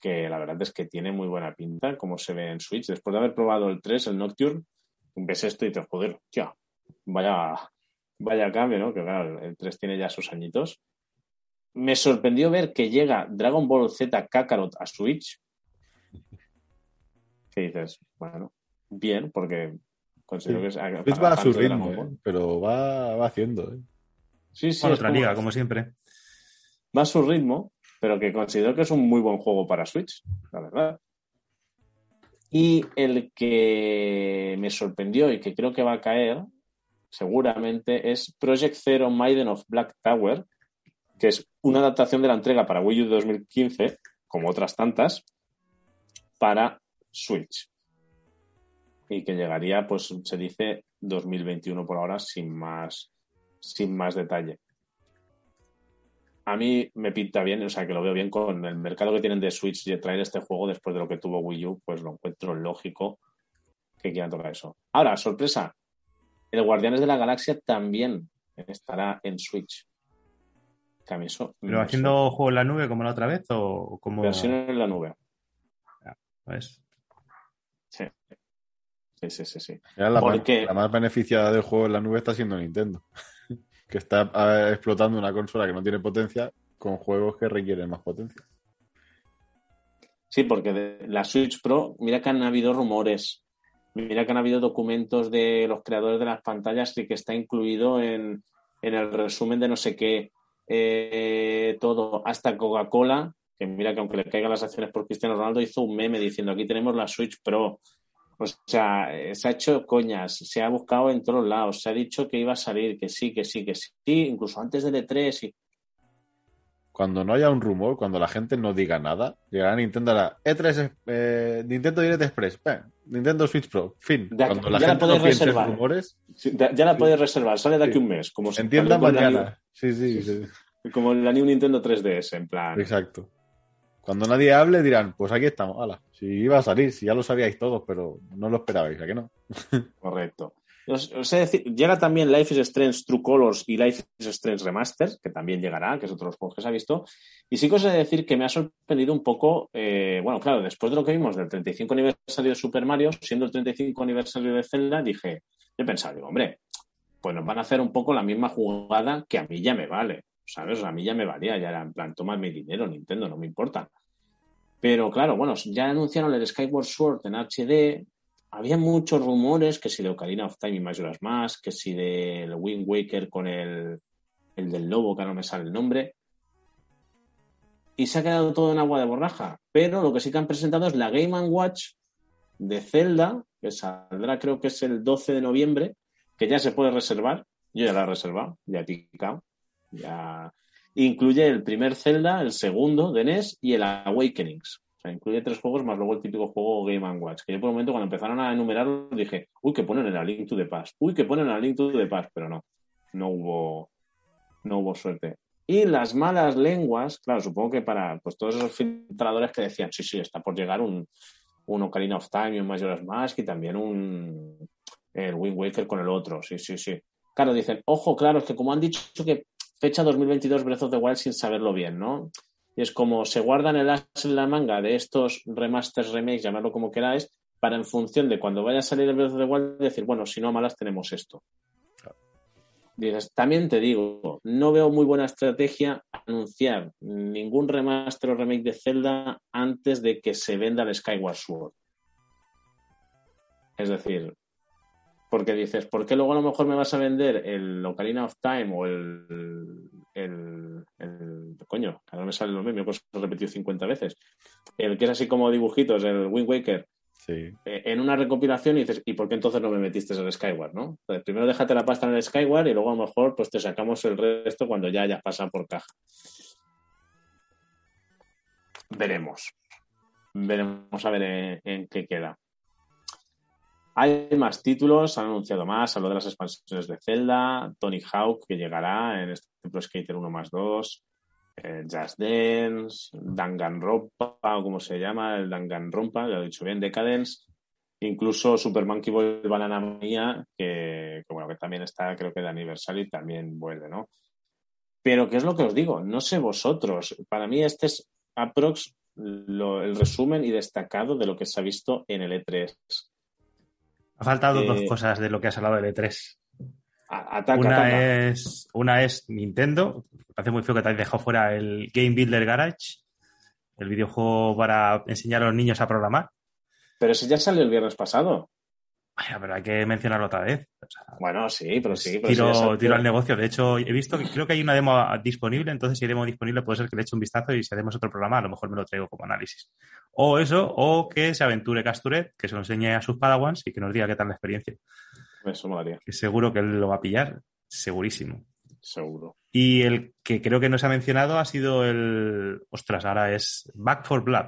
que la verdad es que tiene muy buena pinta, como se ve en Switch. Después de haber probado el 3, el Nocturne, ves esto y te joder, tía, vaya, vaya cambio, ¿no? Que claro, el 3 tiene ya sus añitos. Me sorprendió ver que llega Dragon Ball Z Kakarot a Switch. Que dices, bueno, bien, porque considero que es. Switch va a su ritmo, ¿eh? pero va, va haciendo. ¿eh? Sí, sí, es otra como- liga, como siempre. va a su ritmo, pero que considero que es un muy buen juego para Switch, la verdad. Y el que me sorprendió y que creo que va a caer, seguramente, es Project Zero Maiden of Black Tower, que es una adaptación de la entrega para Wii U de 2015, como otras tantas, para Switch. Y que llegaría, pues se dice 2021 por ahora, sin más, sin más detalle a mí me pinta bien, o sea, que lo veo bien con el mercado que tienen de Switch y traer este juego después de lo que tuvo Wii U, pues lo encuentro lógico que quieran tocar eso. Ahora, sorpresa, el Guardianes de la Galaxia también estará en Switch. Eso ¿Pero me haciendo juego en la nube como la otra vez o como...? Versión en la nube. Pues, Sí. Sí, sí, sí, sí. La, más, Porque- la más beneficiada del juego en la nube está siendo Nintendo. Que está eh, explotando una consola que no tiene potencia con juegos que requieren más potencia. Sí, porque de la Switch Pro, mira que han habido rumores, mira que han habido documentos de los creadores de las pantallas y que está incluido en, en el resumen de no sé qué, eh, todo, hasta Coca-Cola, que mira que aunque le caigan las acciones por Cristiano Ronaldo, hizo un meme diciendo aquí tenemos la Switch Pro. O sea, eh, se ha hecho coñas, se ha buscado en todos lados, se ha dicho que iba a salir, que sí, que sí, que sí, incluso antes del E3 y Cuando no haya un rumor, cuando la gente no diga nada, llegará Nintendo a la E3, eh, Nintendo Direct Express, eh, Nintendo Switch Pro, fin. Ya- cuando la ya la gente puedes no reservar. rumores, Sí, ya ya la Sí. puedes reservar, sale de aquí Sí. un mes. Como se entienda mañana. Sí, sí, sí. Como la New Nintendo 3DS, en plan. Exacto. Cuando nadie hable dirán, pues aquí estamos, ala. Si iba a salir, si ya lo sabíais todos, pero no lo esperabais, ¿a que no? [LAUGHS] Correcto. Llega también Life is Strange True Colors y Life is Strange Remaster, que también llegará, que es otro de los juegos que se ha visto. Y sí que os he de decir que me ha sorprendido un poco, eh, bueno, claro, después de lo que vimos del 35 aniversario de Super Mario, siendo el 35 aniversario de Zelda, dije, he pensado, digo, hombre, pues nos van a hacer un poco la misma jugada que a mí ya me vale, ¿sabes? A mí ya me valía, ya era en plan, toma mi dinero, Nintendo, no me importa. Pero claro, bueno, ya anunciaron el Skyward Sword en HD, había muchos rumores que si de Ocarina of Time y Majora's Mask, que si del Wind Waker con el, el del lobo, que ahora no me sale el nombre. Y se ha quedado todo en agua de borraja. Pero lo que sí que han presentado es la Game Watch de Zelda, que saldrá creo que es el 12 de noviembre, que ya se puede reservar. Yo ya la he reservado, ya he picado. Ya... Incluye el primer Zelda, el segundo de NES y el Awakenings. O sea, incluye tres juegos más luego el típico juego Game Watch. Que yo por un momento cuando empezaron a enumerar dije, uy, que ponen en la Link to the Past, uy, que ponen en la Link to the Past, pero no, no hubo, no hubo suerte. Y las malas lenguas, claro, supongo que para pues, todos esos filtradores que decían, sí, sí, está por llegar un, un Ocarina of Time y un Majora's Mask y también un el Wind Waker con el otro, sí, sí, sí. Claro, dicen, ojo, claro, es que como han dicho que fecha 2022 Breath of the Wild sin saberlo bien, ¿no? Y es como se guardan el as en la manga de estos remasters, remakes, llamarlo como queráis, para en función de cuando vaya a salir el Breath of the Wild decir, bueno, si no malas tenemos esto. Dices, también te digo, no veo muy buena estrategia anunciar ningún remaster o remake de Zelda antes de que se venda el Skyward Sword. Es decir, porque dices, ¿por qué luego a lo mejor me vas a vender el Ocarina of Time o el. el, el coño, ahora me sale lo mismo, pues lo he repetido 50 veces. El que es así como dibujitos, el Wind Waker, Sí. eh, en una recopilación y dices, ¿y por qué entonces no me metiste en el Skyward, no? Entonces, primero déjate la pasta en el Skyward y luego a lo mejor pues te sacamos el resto cuando ya hayas pasado por caja. Veremos. Veremos a ver en, en qué queda. Hay más títulos, han anunciado más, hablo de las expansiones de Zelda, Tony Hawk, que llegará en este Pro Skater 1 más 2, eh, Just Dance, Danganronpa, o como se llama, el Danganronpa, ya lo he dicho bien, Decadence, incluso Super Monkey Ball Banana Mía, que, que, bueno, que también está, creo que de aniversario y también vuelve, ¿no? Pero, ¿qué es lo que os digo? No sé vosotros. Para mí, este es aprox lo- el resumen y destacado de lo que se ha visto en el E E3. Ha faltado Eh, dos cosas de lo que has hablado del E3. A- Ataca, Una ataca. es, una es Nintendo. Parece muy feo que te hayas dejado fuera el Game Builder Garage, el videojuego para enseñar a los niños a programar. Pero ese ya salió el viernes pasado. Vaya, pero hay que mencionarlo otra vez. O sea, Bueno, sí, pero sí. Pero sí, tiro, salió. tiro al negocio. De hecho, he visto que creo que hay una demo disponible, entonces si hay demo disponible puede ser que le eche un vistazo y si hacemos otro programa a lo mejor me lo traigo como análisis. O eso, o que se aventure Casturet, que se lo enseñe a sus Padawans y que nos diga qué tal la experiencia. Eso molaría, Que seguro que él lo va a pillar, segurísimo. seguro. Y el que creo que no se ha mencionado ha sido el. Ostras, ahora es Back for Blood.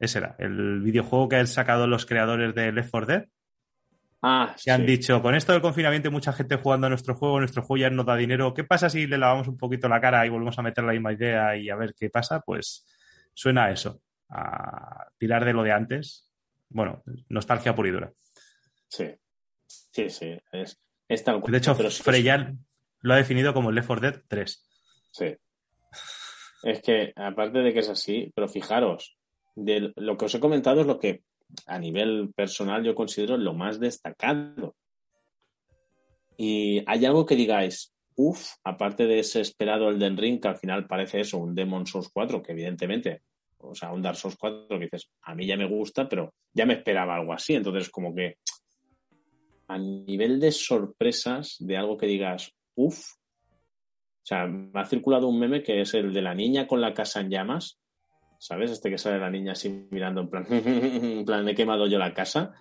Ese era, el videojuego que han sacado los creadores de Left 4 Dead. Ah, Que han dicho, con esto del confinamiento y mucha gente jugando a nuestro juego, nuestro juego ya nos da dinero. ¿Qué pasa si le lavamos un poquito la cara y volvemos a meter la misma idea y a ver qué pasa? Pues suena a eso, a tirar de lo de antes. Bueno, nostalgia pura y dura. Sí, sí, sí. Es, es tal cual. De hecho, Pero Freyan lo ha definido como el Left 4 Dead 3. Sí. Es que, aparte de que es así, pero fijaros, de lo que os he comentado es lo que a nivel personal yo considero lo más destacado. Y hay algo que digáis, uff, aparte de ese esperado Elden Ring, que al final parece eso, un Demon Souls 4, que evidentemente, o sea, un Dark Souls 4, que dices, a mí ya me gusta, pero ya me esperaba algo así. Entonces, como que a nivel de sorpresas, de algo que digas, uff, o sea, me ha circulado un meme que es el de la niña con la casa en llamas. ¿Sabes? Este que sale la niña así mirando en plan, [LAUGHS] en plan, he quemado yo la casa.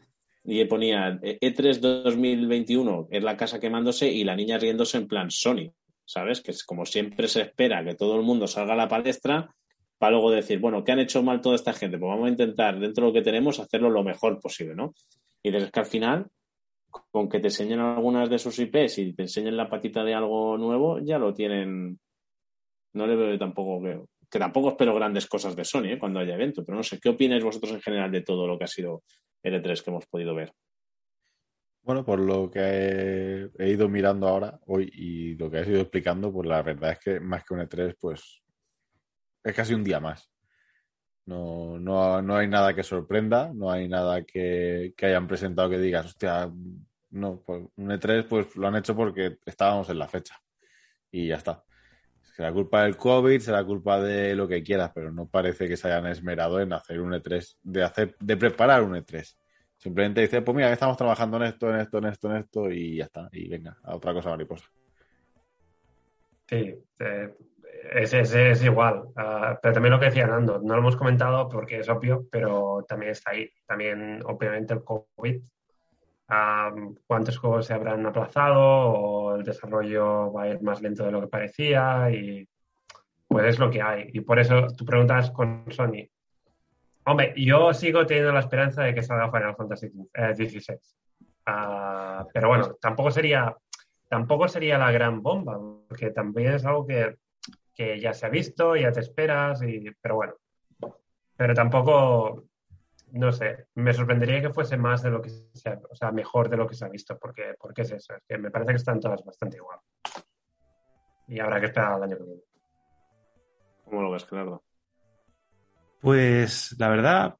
Y ponía E E3 2021, es la casa quemándose y la niña riéndose en plan Sony. ¿Sabes? Que es como siempre se espera que todo el mundo salga a la palestra para luego decir, bueno, ¿qué han hecho mal toda esta gente? Pues vamos a intentar, dentro de lo que tenemos, hacerlo lo mejor posible, ¿no? Y desde que al final, con que te enseñen algunas de sus IPs y te enseñen la patita de algo nuevo, ya lo tienen. No le veo tampoco que, que tampoco espero grandes cosas de Sony ¿eh? cuando haya evento, pero no sé, ¿qué opináis vosotros en general de todo lo que ha sido el E3 que hemos podido ver? Bueno, por lo que he, ido mirando ahora hoy y lo que has ido explicando, pues la verdad es que más que un E3, pues es casi un día más. No, no, no hay nada que sorprenda, no hay nada que, que hayan presentado que digas, hostia, no, pues un E3 pues lo han hecho porque estábamos en la fecha y ya está. Será culpa del COVID, será culpa de lo que quieras, pero no parece que se hayan esmerado en hacer un E3, de hacer, de preparar un E3. Simplemente dice, pues mira, estamos trabajando en esto, en esto, en esto, en esto, y ya está. Y venga, a otra cosa mariposa. Sí, eh, es, es, igual. Uh, pero también lo que decía Nando, no lo hemos comentado porque es obvio, pero también está ahí. También, obviamente, el COVID. Um, ¿Cuántos juegos se habrán aplazado o el desarrollo va a ir más lento de lo que parecía? Y pues es lo que hay. Y por eso tú preguntas con Sony. Hombre, yo sigo teniendo la esperanza de que salga Final Fantasy XVI. Uh, pero bueno, tampoco sería, tampoco sería la gran bomba, porque también es algo que, que ya se ha visto, ya te esperas, y, pero bueno. Pero tampoco, no sé, me sorprendería que fuese más de lo que se ha, o sea, mejor de lo que se ha visto, porque, porque es eso, es que me parece que están todas bastante igual. Y habrá que esperar al año que viene. ¿Cómo lo ves, Gerardo? Pues la verdad,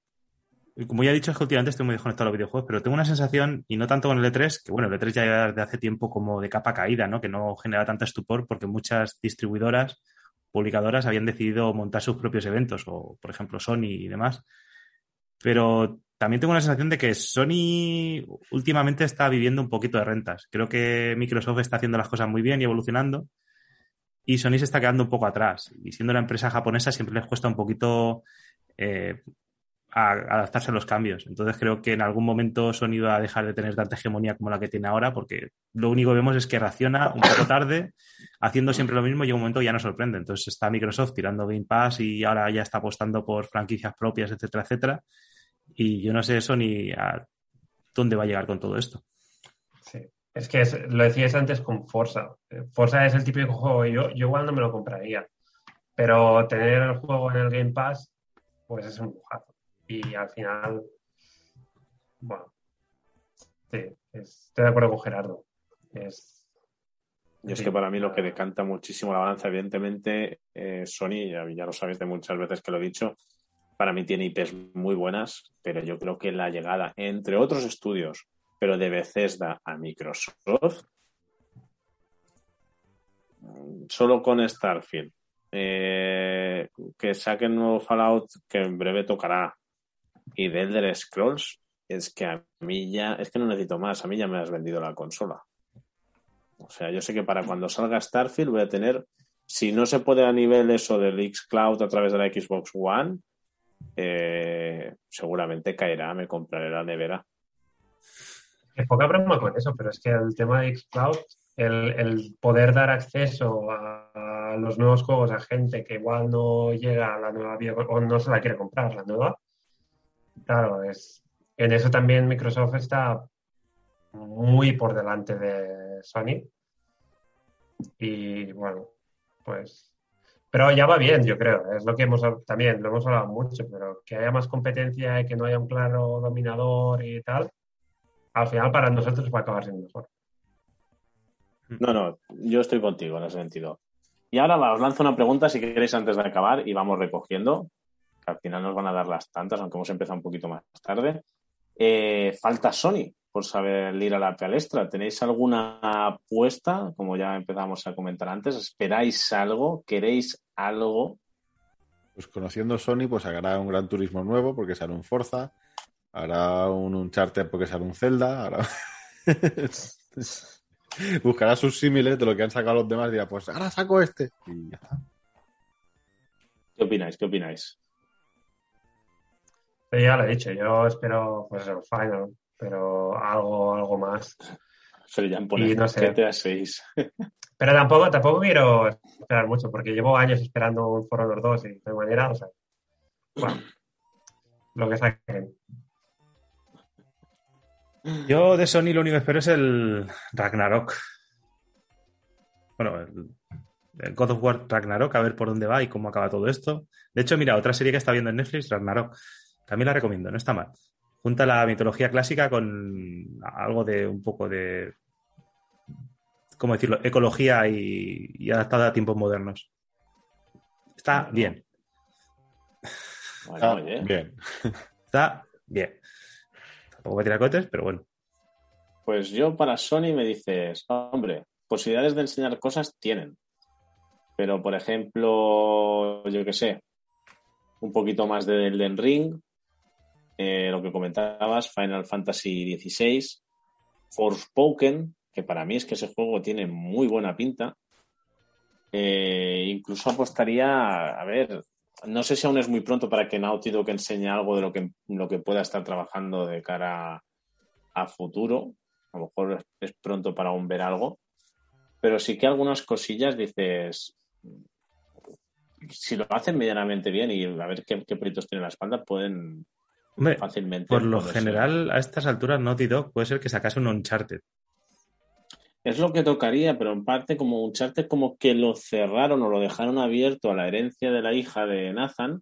como ya he dicho, es que últimamente estoy muy desconectado a los videojuegos, pero tengo una sensación, y no tanto con el E3, que bueno, el E3 ya de hace tiempo como de capa caída, ¿no? Que no genera tanta estupor porque muchas distribuidoras, publicadoras habían decidido montar sus propios eventos, o por ejemplo Sony y demás. Pero también tengo una sensación de que Sony últimamente está viviendo un poquito de rentas. Creo que Microsoft está haciendo las cosas muy bien y evolucionando y Sony se está quedando un poco atrás. Y siendo una empresa japonesa siempre les cuesta un poquito eh, a, adaptarse a los cambios. Entonces creo que en algún momento Sony va a dejar de tener tanta hegemonía como la que tiene ahora, porque lo único que vemos es que reacciona un poco [COUGHS] tarde, haciendo siempre lo mismo y en un momento ya nos sorprende. Entonces está Microsoft tirando Game Pass y ahora ya está apostando por franquicias propias, etcétera, etcétera. Y yo no sé Sony a dónde va a llegar con todo esto. Sí. Es que es, lo decías antes con Forza. Forza es el típico juego, yo, yo igual no me lo compraría. Pero tener el juego en el Game Pass, pues es un lujazo. Y al final, bueno, sí, estoy de acuerdo con Gerardo. Es, y es que para mí lo que decanta muchísimo la balanza, evidentemente, eh, Sony, ya, ya, lo sabéis de muchas veces que lo he dicho, para mí tiene IPs muy buenas, pero yo creo que la llegada, entre otros estudios, pero de Bethesda a Microsoft, solo con Starfield, eh, que saquen nuevo Fallout que en breve tocará, y de Elder Scrolls, es que a mí ya, es que no necesito más, a mí ya me has vendido la consola. O sea, yo sé que para cuando salga Starfield voy a tener, si no se puede a nivel eso del Xcloud a través de la Xbox One, eh, seguramente caerá, me compraré la nevera. Es poca broma con eso, pero es que el tema de Xcloud, el, el poder dar acceso a, a, los nuevos juegos a gente que igual no llega a la nueva o no se la quiere comprar, la nueva, claro, es, en eso también Microsoft está muy por delante de Sony. Y bueno, pues. Pero ya va bien, yo creo. Es lo que hemos también, lo hemos hablado mucho, pero que haya más competencia y que no haya un claro dominador y tal, al final para nosotros va a acabar siendo mejor. No, no, yo estoy contigo en ese sentido. Y ahora os lanzo una pregunta si queréis antes de acabar y vamos recogiendo, al final nos van a dar las tantas, aunque hemos empezado un poquito más tarde. Eh, falta Sony por saber ir a la palestra. ¿Tenéis alguna apuesta? Como ya empezamos a comentar antes, ¿esperáis algo? ¿Queréis algo? Pues conociendo Sony, pues hará un gran turismo nuevo porque sale un Forza, hará un Uncharted porque sale un Zelda, hará... [LAUGHS] buscará sus símiles de lo que han sacado los demás y dirá, pues ahora saco este. Y ya está. ¿Qué opináis? ¿Qué opináis? Ya lo he dicho, yo espero pues el final, pero algo, algo más. Pero ya pone no sé. GTA 6. [LAUGHS] Pero tampoco, tampoco quiero esperar mucho, porque llevo años esperando un For Honor 2 y de manera, o sea, bueno, lo que saquen. Yo de Sony lo único que espero es el Ragnarok. Bueno, el, el, God of War Ragnarok, a ver por dónde va y cómo acaba todo esto. De hecho, mira, otra serie que está viendo en Netflix, Ragnarok, también la recomiendo, no está mal. Junta la mitología clásica con algo de un poco de, ¿cómo decirlo?, ecología y, y adaptada a tiempos modernos. Está bien. Bueno, bien. bien. Está bien. Tampoco voy a tirar cohetes, pero bueno. Pues yo para Sony me dices, hombre, posibilidades de enseñar cosas tienen. Pero, por ejemplo, yo qué sé, un poquito más de Elden Ring, eh, lo que comentabas, Final Fantasy XVI, Forspoken, que para mí es que ese juego tiene muy buena pinta. Eh, incluso apostaría, a ver, no sé si aún es muy pronto para que Naughty Dog enseñe algo de lo que, lo que pueda estar trabajando de cara a, futuro. A lo mejor es, pronto para aún ver algo. Pero sí que algunas cosillas dices, si lo hacen medianamente bien y a ver qué, qué proyectos tiene la espalda, pueden fácilmente. Por lo general, a estas alturas, Naughty Dog puede ser que sacase un Uncharted. Es lo que tocaría, pero en parte como Uncharted como que lo cerraron o lo dejaron abierto a la herencia de la hija de Nathan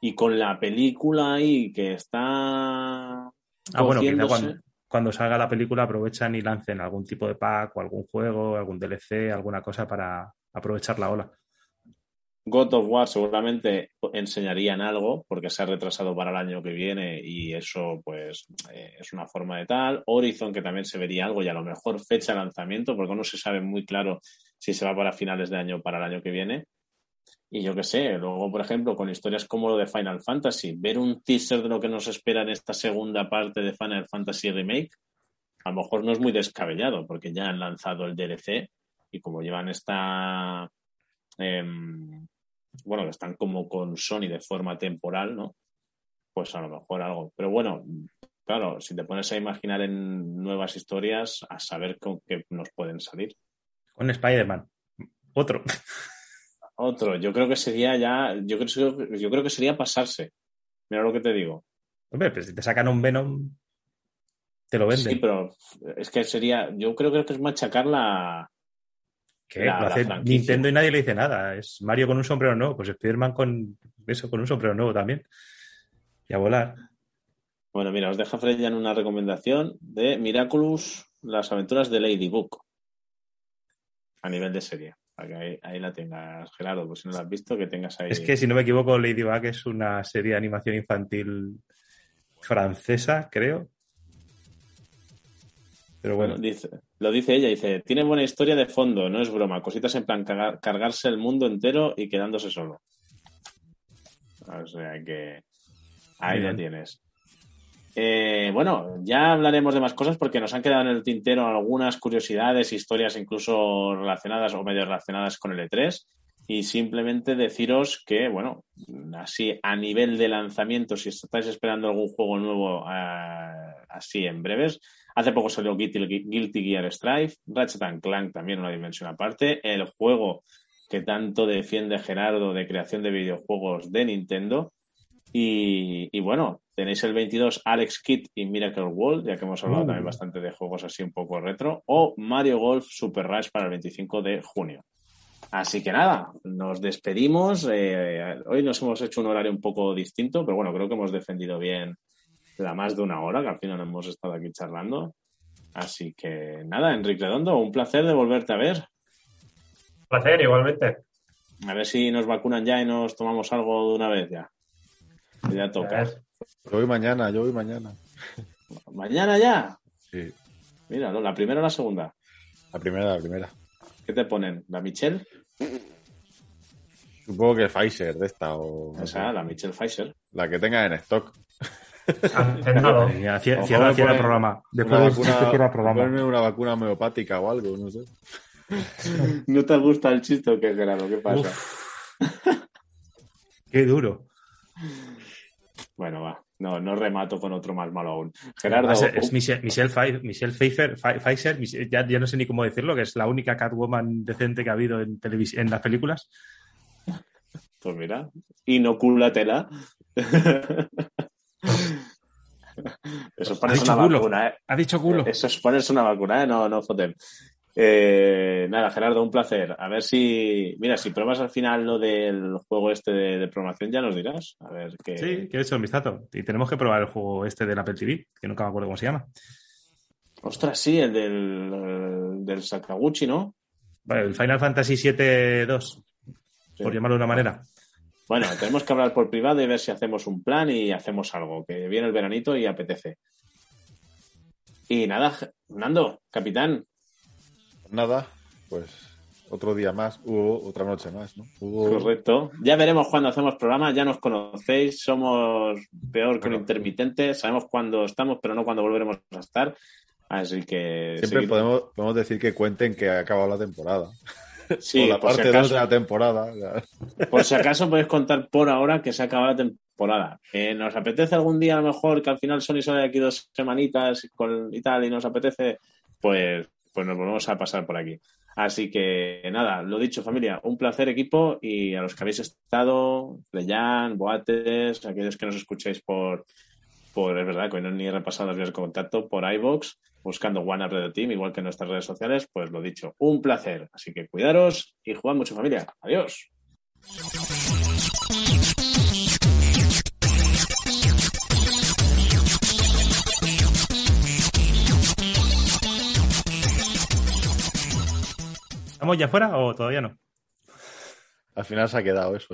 y con la película ahí que está... Ah, bueno, quizá cuando, salga la película aprovechan y lancen algún tipo de pack o algún juego, algún DLC, alguna cosa para aprovechar la ola. God of War seguramente enseñarían algo porque se ha retrasado para el año que viene y eso pues eh, es una forma de tal. Horizon que también se vería algo y a lo mejor fecha de lanzamiento porque no se sabe muy claro si se va para finales de año o para el año que viene. Y yo qué sé, luego por ejemplo con historias como lo de Final Fantasy, ver un teaser de lo que nos espera en esta segunda parte de Final Fantasy Remake, a lo mejor no es muy descabellado porque ya han lanzado el DLC y como llevan esta... Em, bueno, que están como con Sony de forma temporal, ¿no? Pues a lo mejor algo. Pero bueno, claro, si te pones a imaginar en nuevas historias, a saber con qué nos pueden salir. Con Spider-Man. Otro. Otro. Yo creo que sería ya, yo creo, yo creo que sería pasarse. Mira lo que te digo. Hombre, pues si te sacan un Venom, te lo venden. Sí, pero es que sería, yo creo que es machacar la, ¿Qué? lo hace Nintendo y nadie le dice nada. Es Mario con un sombrero nuevo, pues Spider-Man con eso, con un sombrero nuevo también. Y a volar. Bueno, mira, os deja en una recomendación de Miraculous, las aventuras de Ladybug. A nivel de serie. Para ahí, la tengas, Gerardo, pues si no la has visto, que tengas ahí. Es que si no me equivoco, Ladybug es una serie de animación infantil francesa, creo, pero bueno. Dice, lo dice ella, dice, tiene buena historia de fondo, no es broma, cositas en plan cargarse el mundo entero y quedándose solo. O sea que ahí lo tienes. Eh, bueno, ya hablaremos de más cosas porque nos han quedado en el tintero algunas curiosidades, historias incluso relacionadas o medio relacionadas con el E3. Y simplemente deciros que, bueno, así a nivel de lanzamiento, si estáis esperando algún juego nuevo eh, así en breves, Hace poco salió Guilty, Gear Strive, Ratchet Clank también una dimensión aparte, el juego que tanto defiende Gerardo de creación de videojuegos de Nintendo. Y, bueno, tenéis el 22 Alex Kidd y Miracle World, ya que hemos hablado también uh. bastante de juegos así un poco retro, o Mario Golf Super Rush para el 25 de junio. Así que nada, nos despedimos. Eh, hoy nos hemos hecho un horario un poco distinto, pero bueno, creo que hemos defendido bien la más de una hora, que al final hemos estado aquí charlando. Así que nada, Enrique Redondo, un placer de volverte a ver. Un placer, igualmente. A ver si nos vacunan ya y nos tomamos algo de una vez ya. Ya toca. Yo voy mañana, yo voy mañana. ¿Mañana ya? Sí. Mira, ¿la primera o la segunda? La primera, la primera. ¿Qué te ponen? ¿La Michelle? Supongo que Pfizer de esta o... Esa, la Michelle Pfizer. La que tenga en stock. [LAUGHS] Cierra el programa. Después una programa. una vacuna homeopática o algo, no sé. [LAUGHS] ¿No te gusta el chiste o qué, Gerardo? ¿Qué pasa? qué duro. Bueno, va. No, no remato con otro más malo aún. Gerardo. Es, Michelle, Michelle, Pfeiffer, Pfizer, ya, ya, no sé ni cómo decirlo, que es la única Catwoman decente que ha habido en, en las películas. Pues mira, inocúlatela. [LAUGHS] [LAUGHS] Eso es ponerse una vacuna, ¿eh? Ha dicho culo. Eso es ponerse una vacuna, ¿eh? No, no foten. Eh, nada, Gerardo, un placer. A ver si, mira, si pruebas al final lo del juego este de, programación, ya nos dirás. A ver qué. Sí, que he hecho un vistazo. Y tenemos que probar el juego este del Apple TV, que nunca me acuerdo cómo se llama. Ostras, sí, el del, del Sakaguchi, ¿no? el Final Fantasy VII 2, por llamarlo de una manera. Bueno, tenemos que hablar por privado y ver si hacemos un plan y hacemos algo, que viene el veranito y apetece. Y nada, Nando, capitán. Nada, pues otro día más, hubo otra noche más, ¿no? Correcto. Ya veremos cuando hacemos programa, ya nos conocéis, somos peor que un intermitente, sabemos cuándo estamos, pero no cuándo volveremos a estar. Así que. Siempre podemos, podemos decir que cuenten que ha acabado la temporada. Sí, o la por si parte 2 acaso. de la temporada. Por si acaso podéis contar por ahora que se acaba la temporada. Eh, ¿Nos apetece algún día a lo mejor que al final Sony sale de aquí dos semanitas con, y tal y nos apetece? Pues, pues nos volvemos a pasar por aquí. Así que nada, lo dicho familia, un placer equipo y a los que habéis estado, Leyan, Boates, aquellos que nos escuchéis por, por es verdad que hoy no ni he repasado las vías de contacto, por iVox, buscando One Up Radio Team, igual que en nuestras redes sociales, pues lo dicho, un placer. Así que cuidaros y jugad mucho familia. Adiós. ¿Estamos ya fuera o todavía no? Al final se ha quedado eso. ¿eh?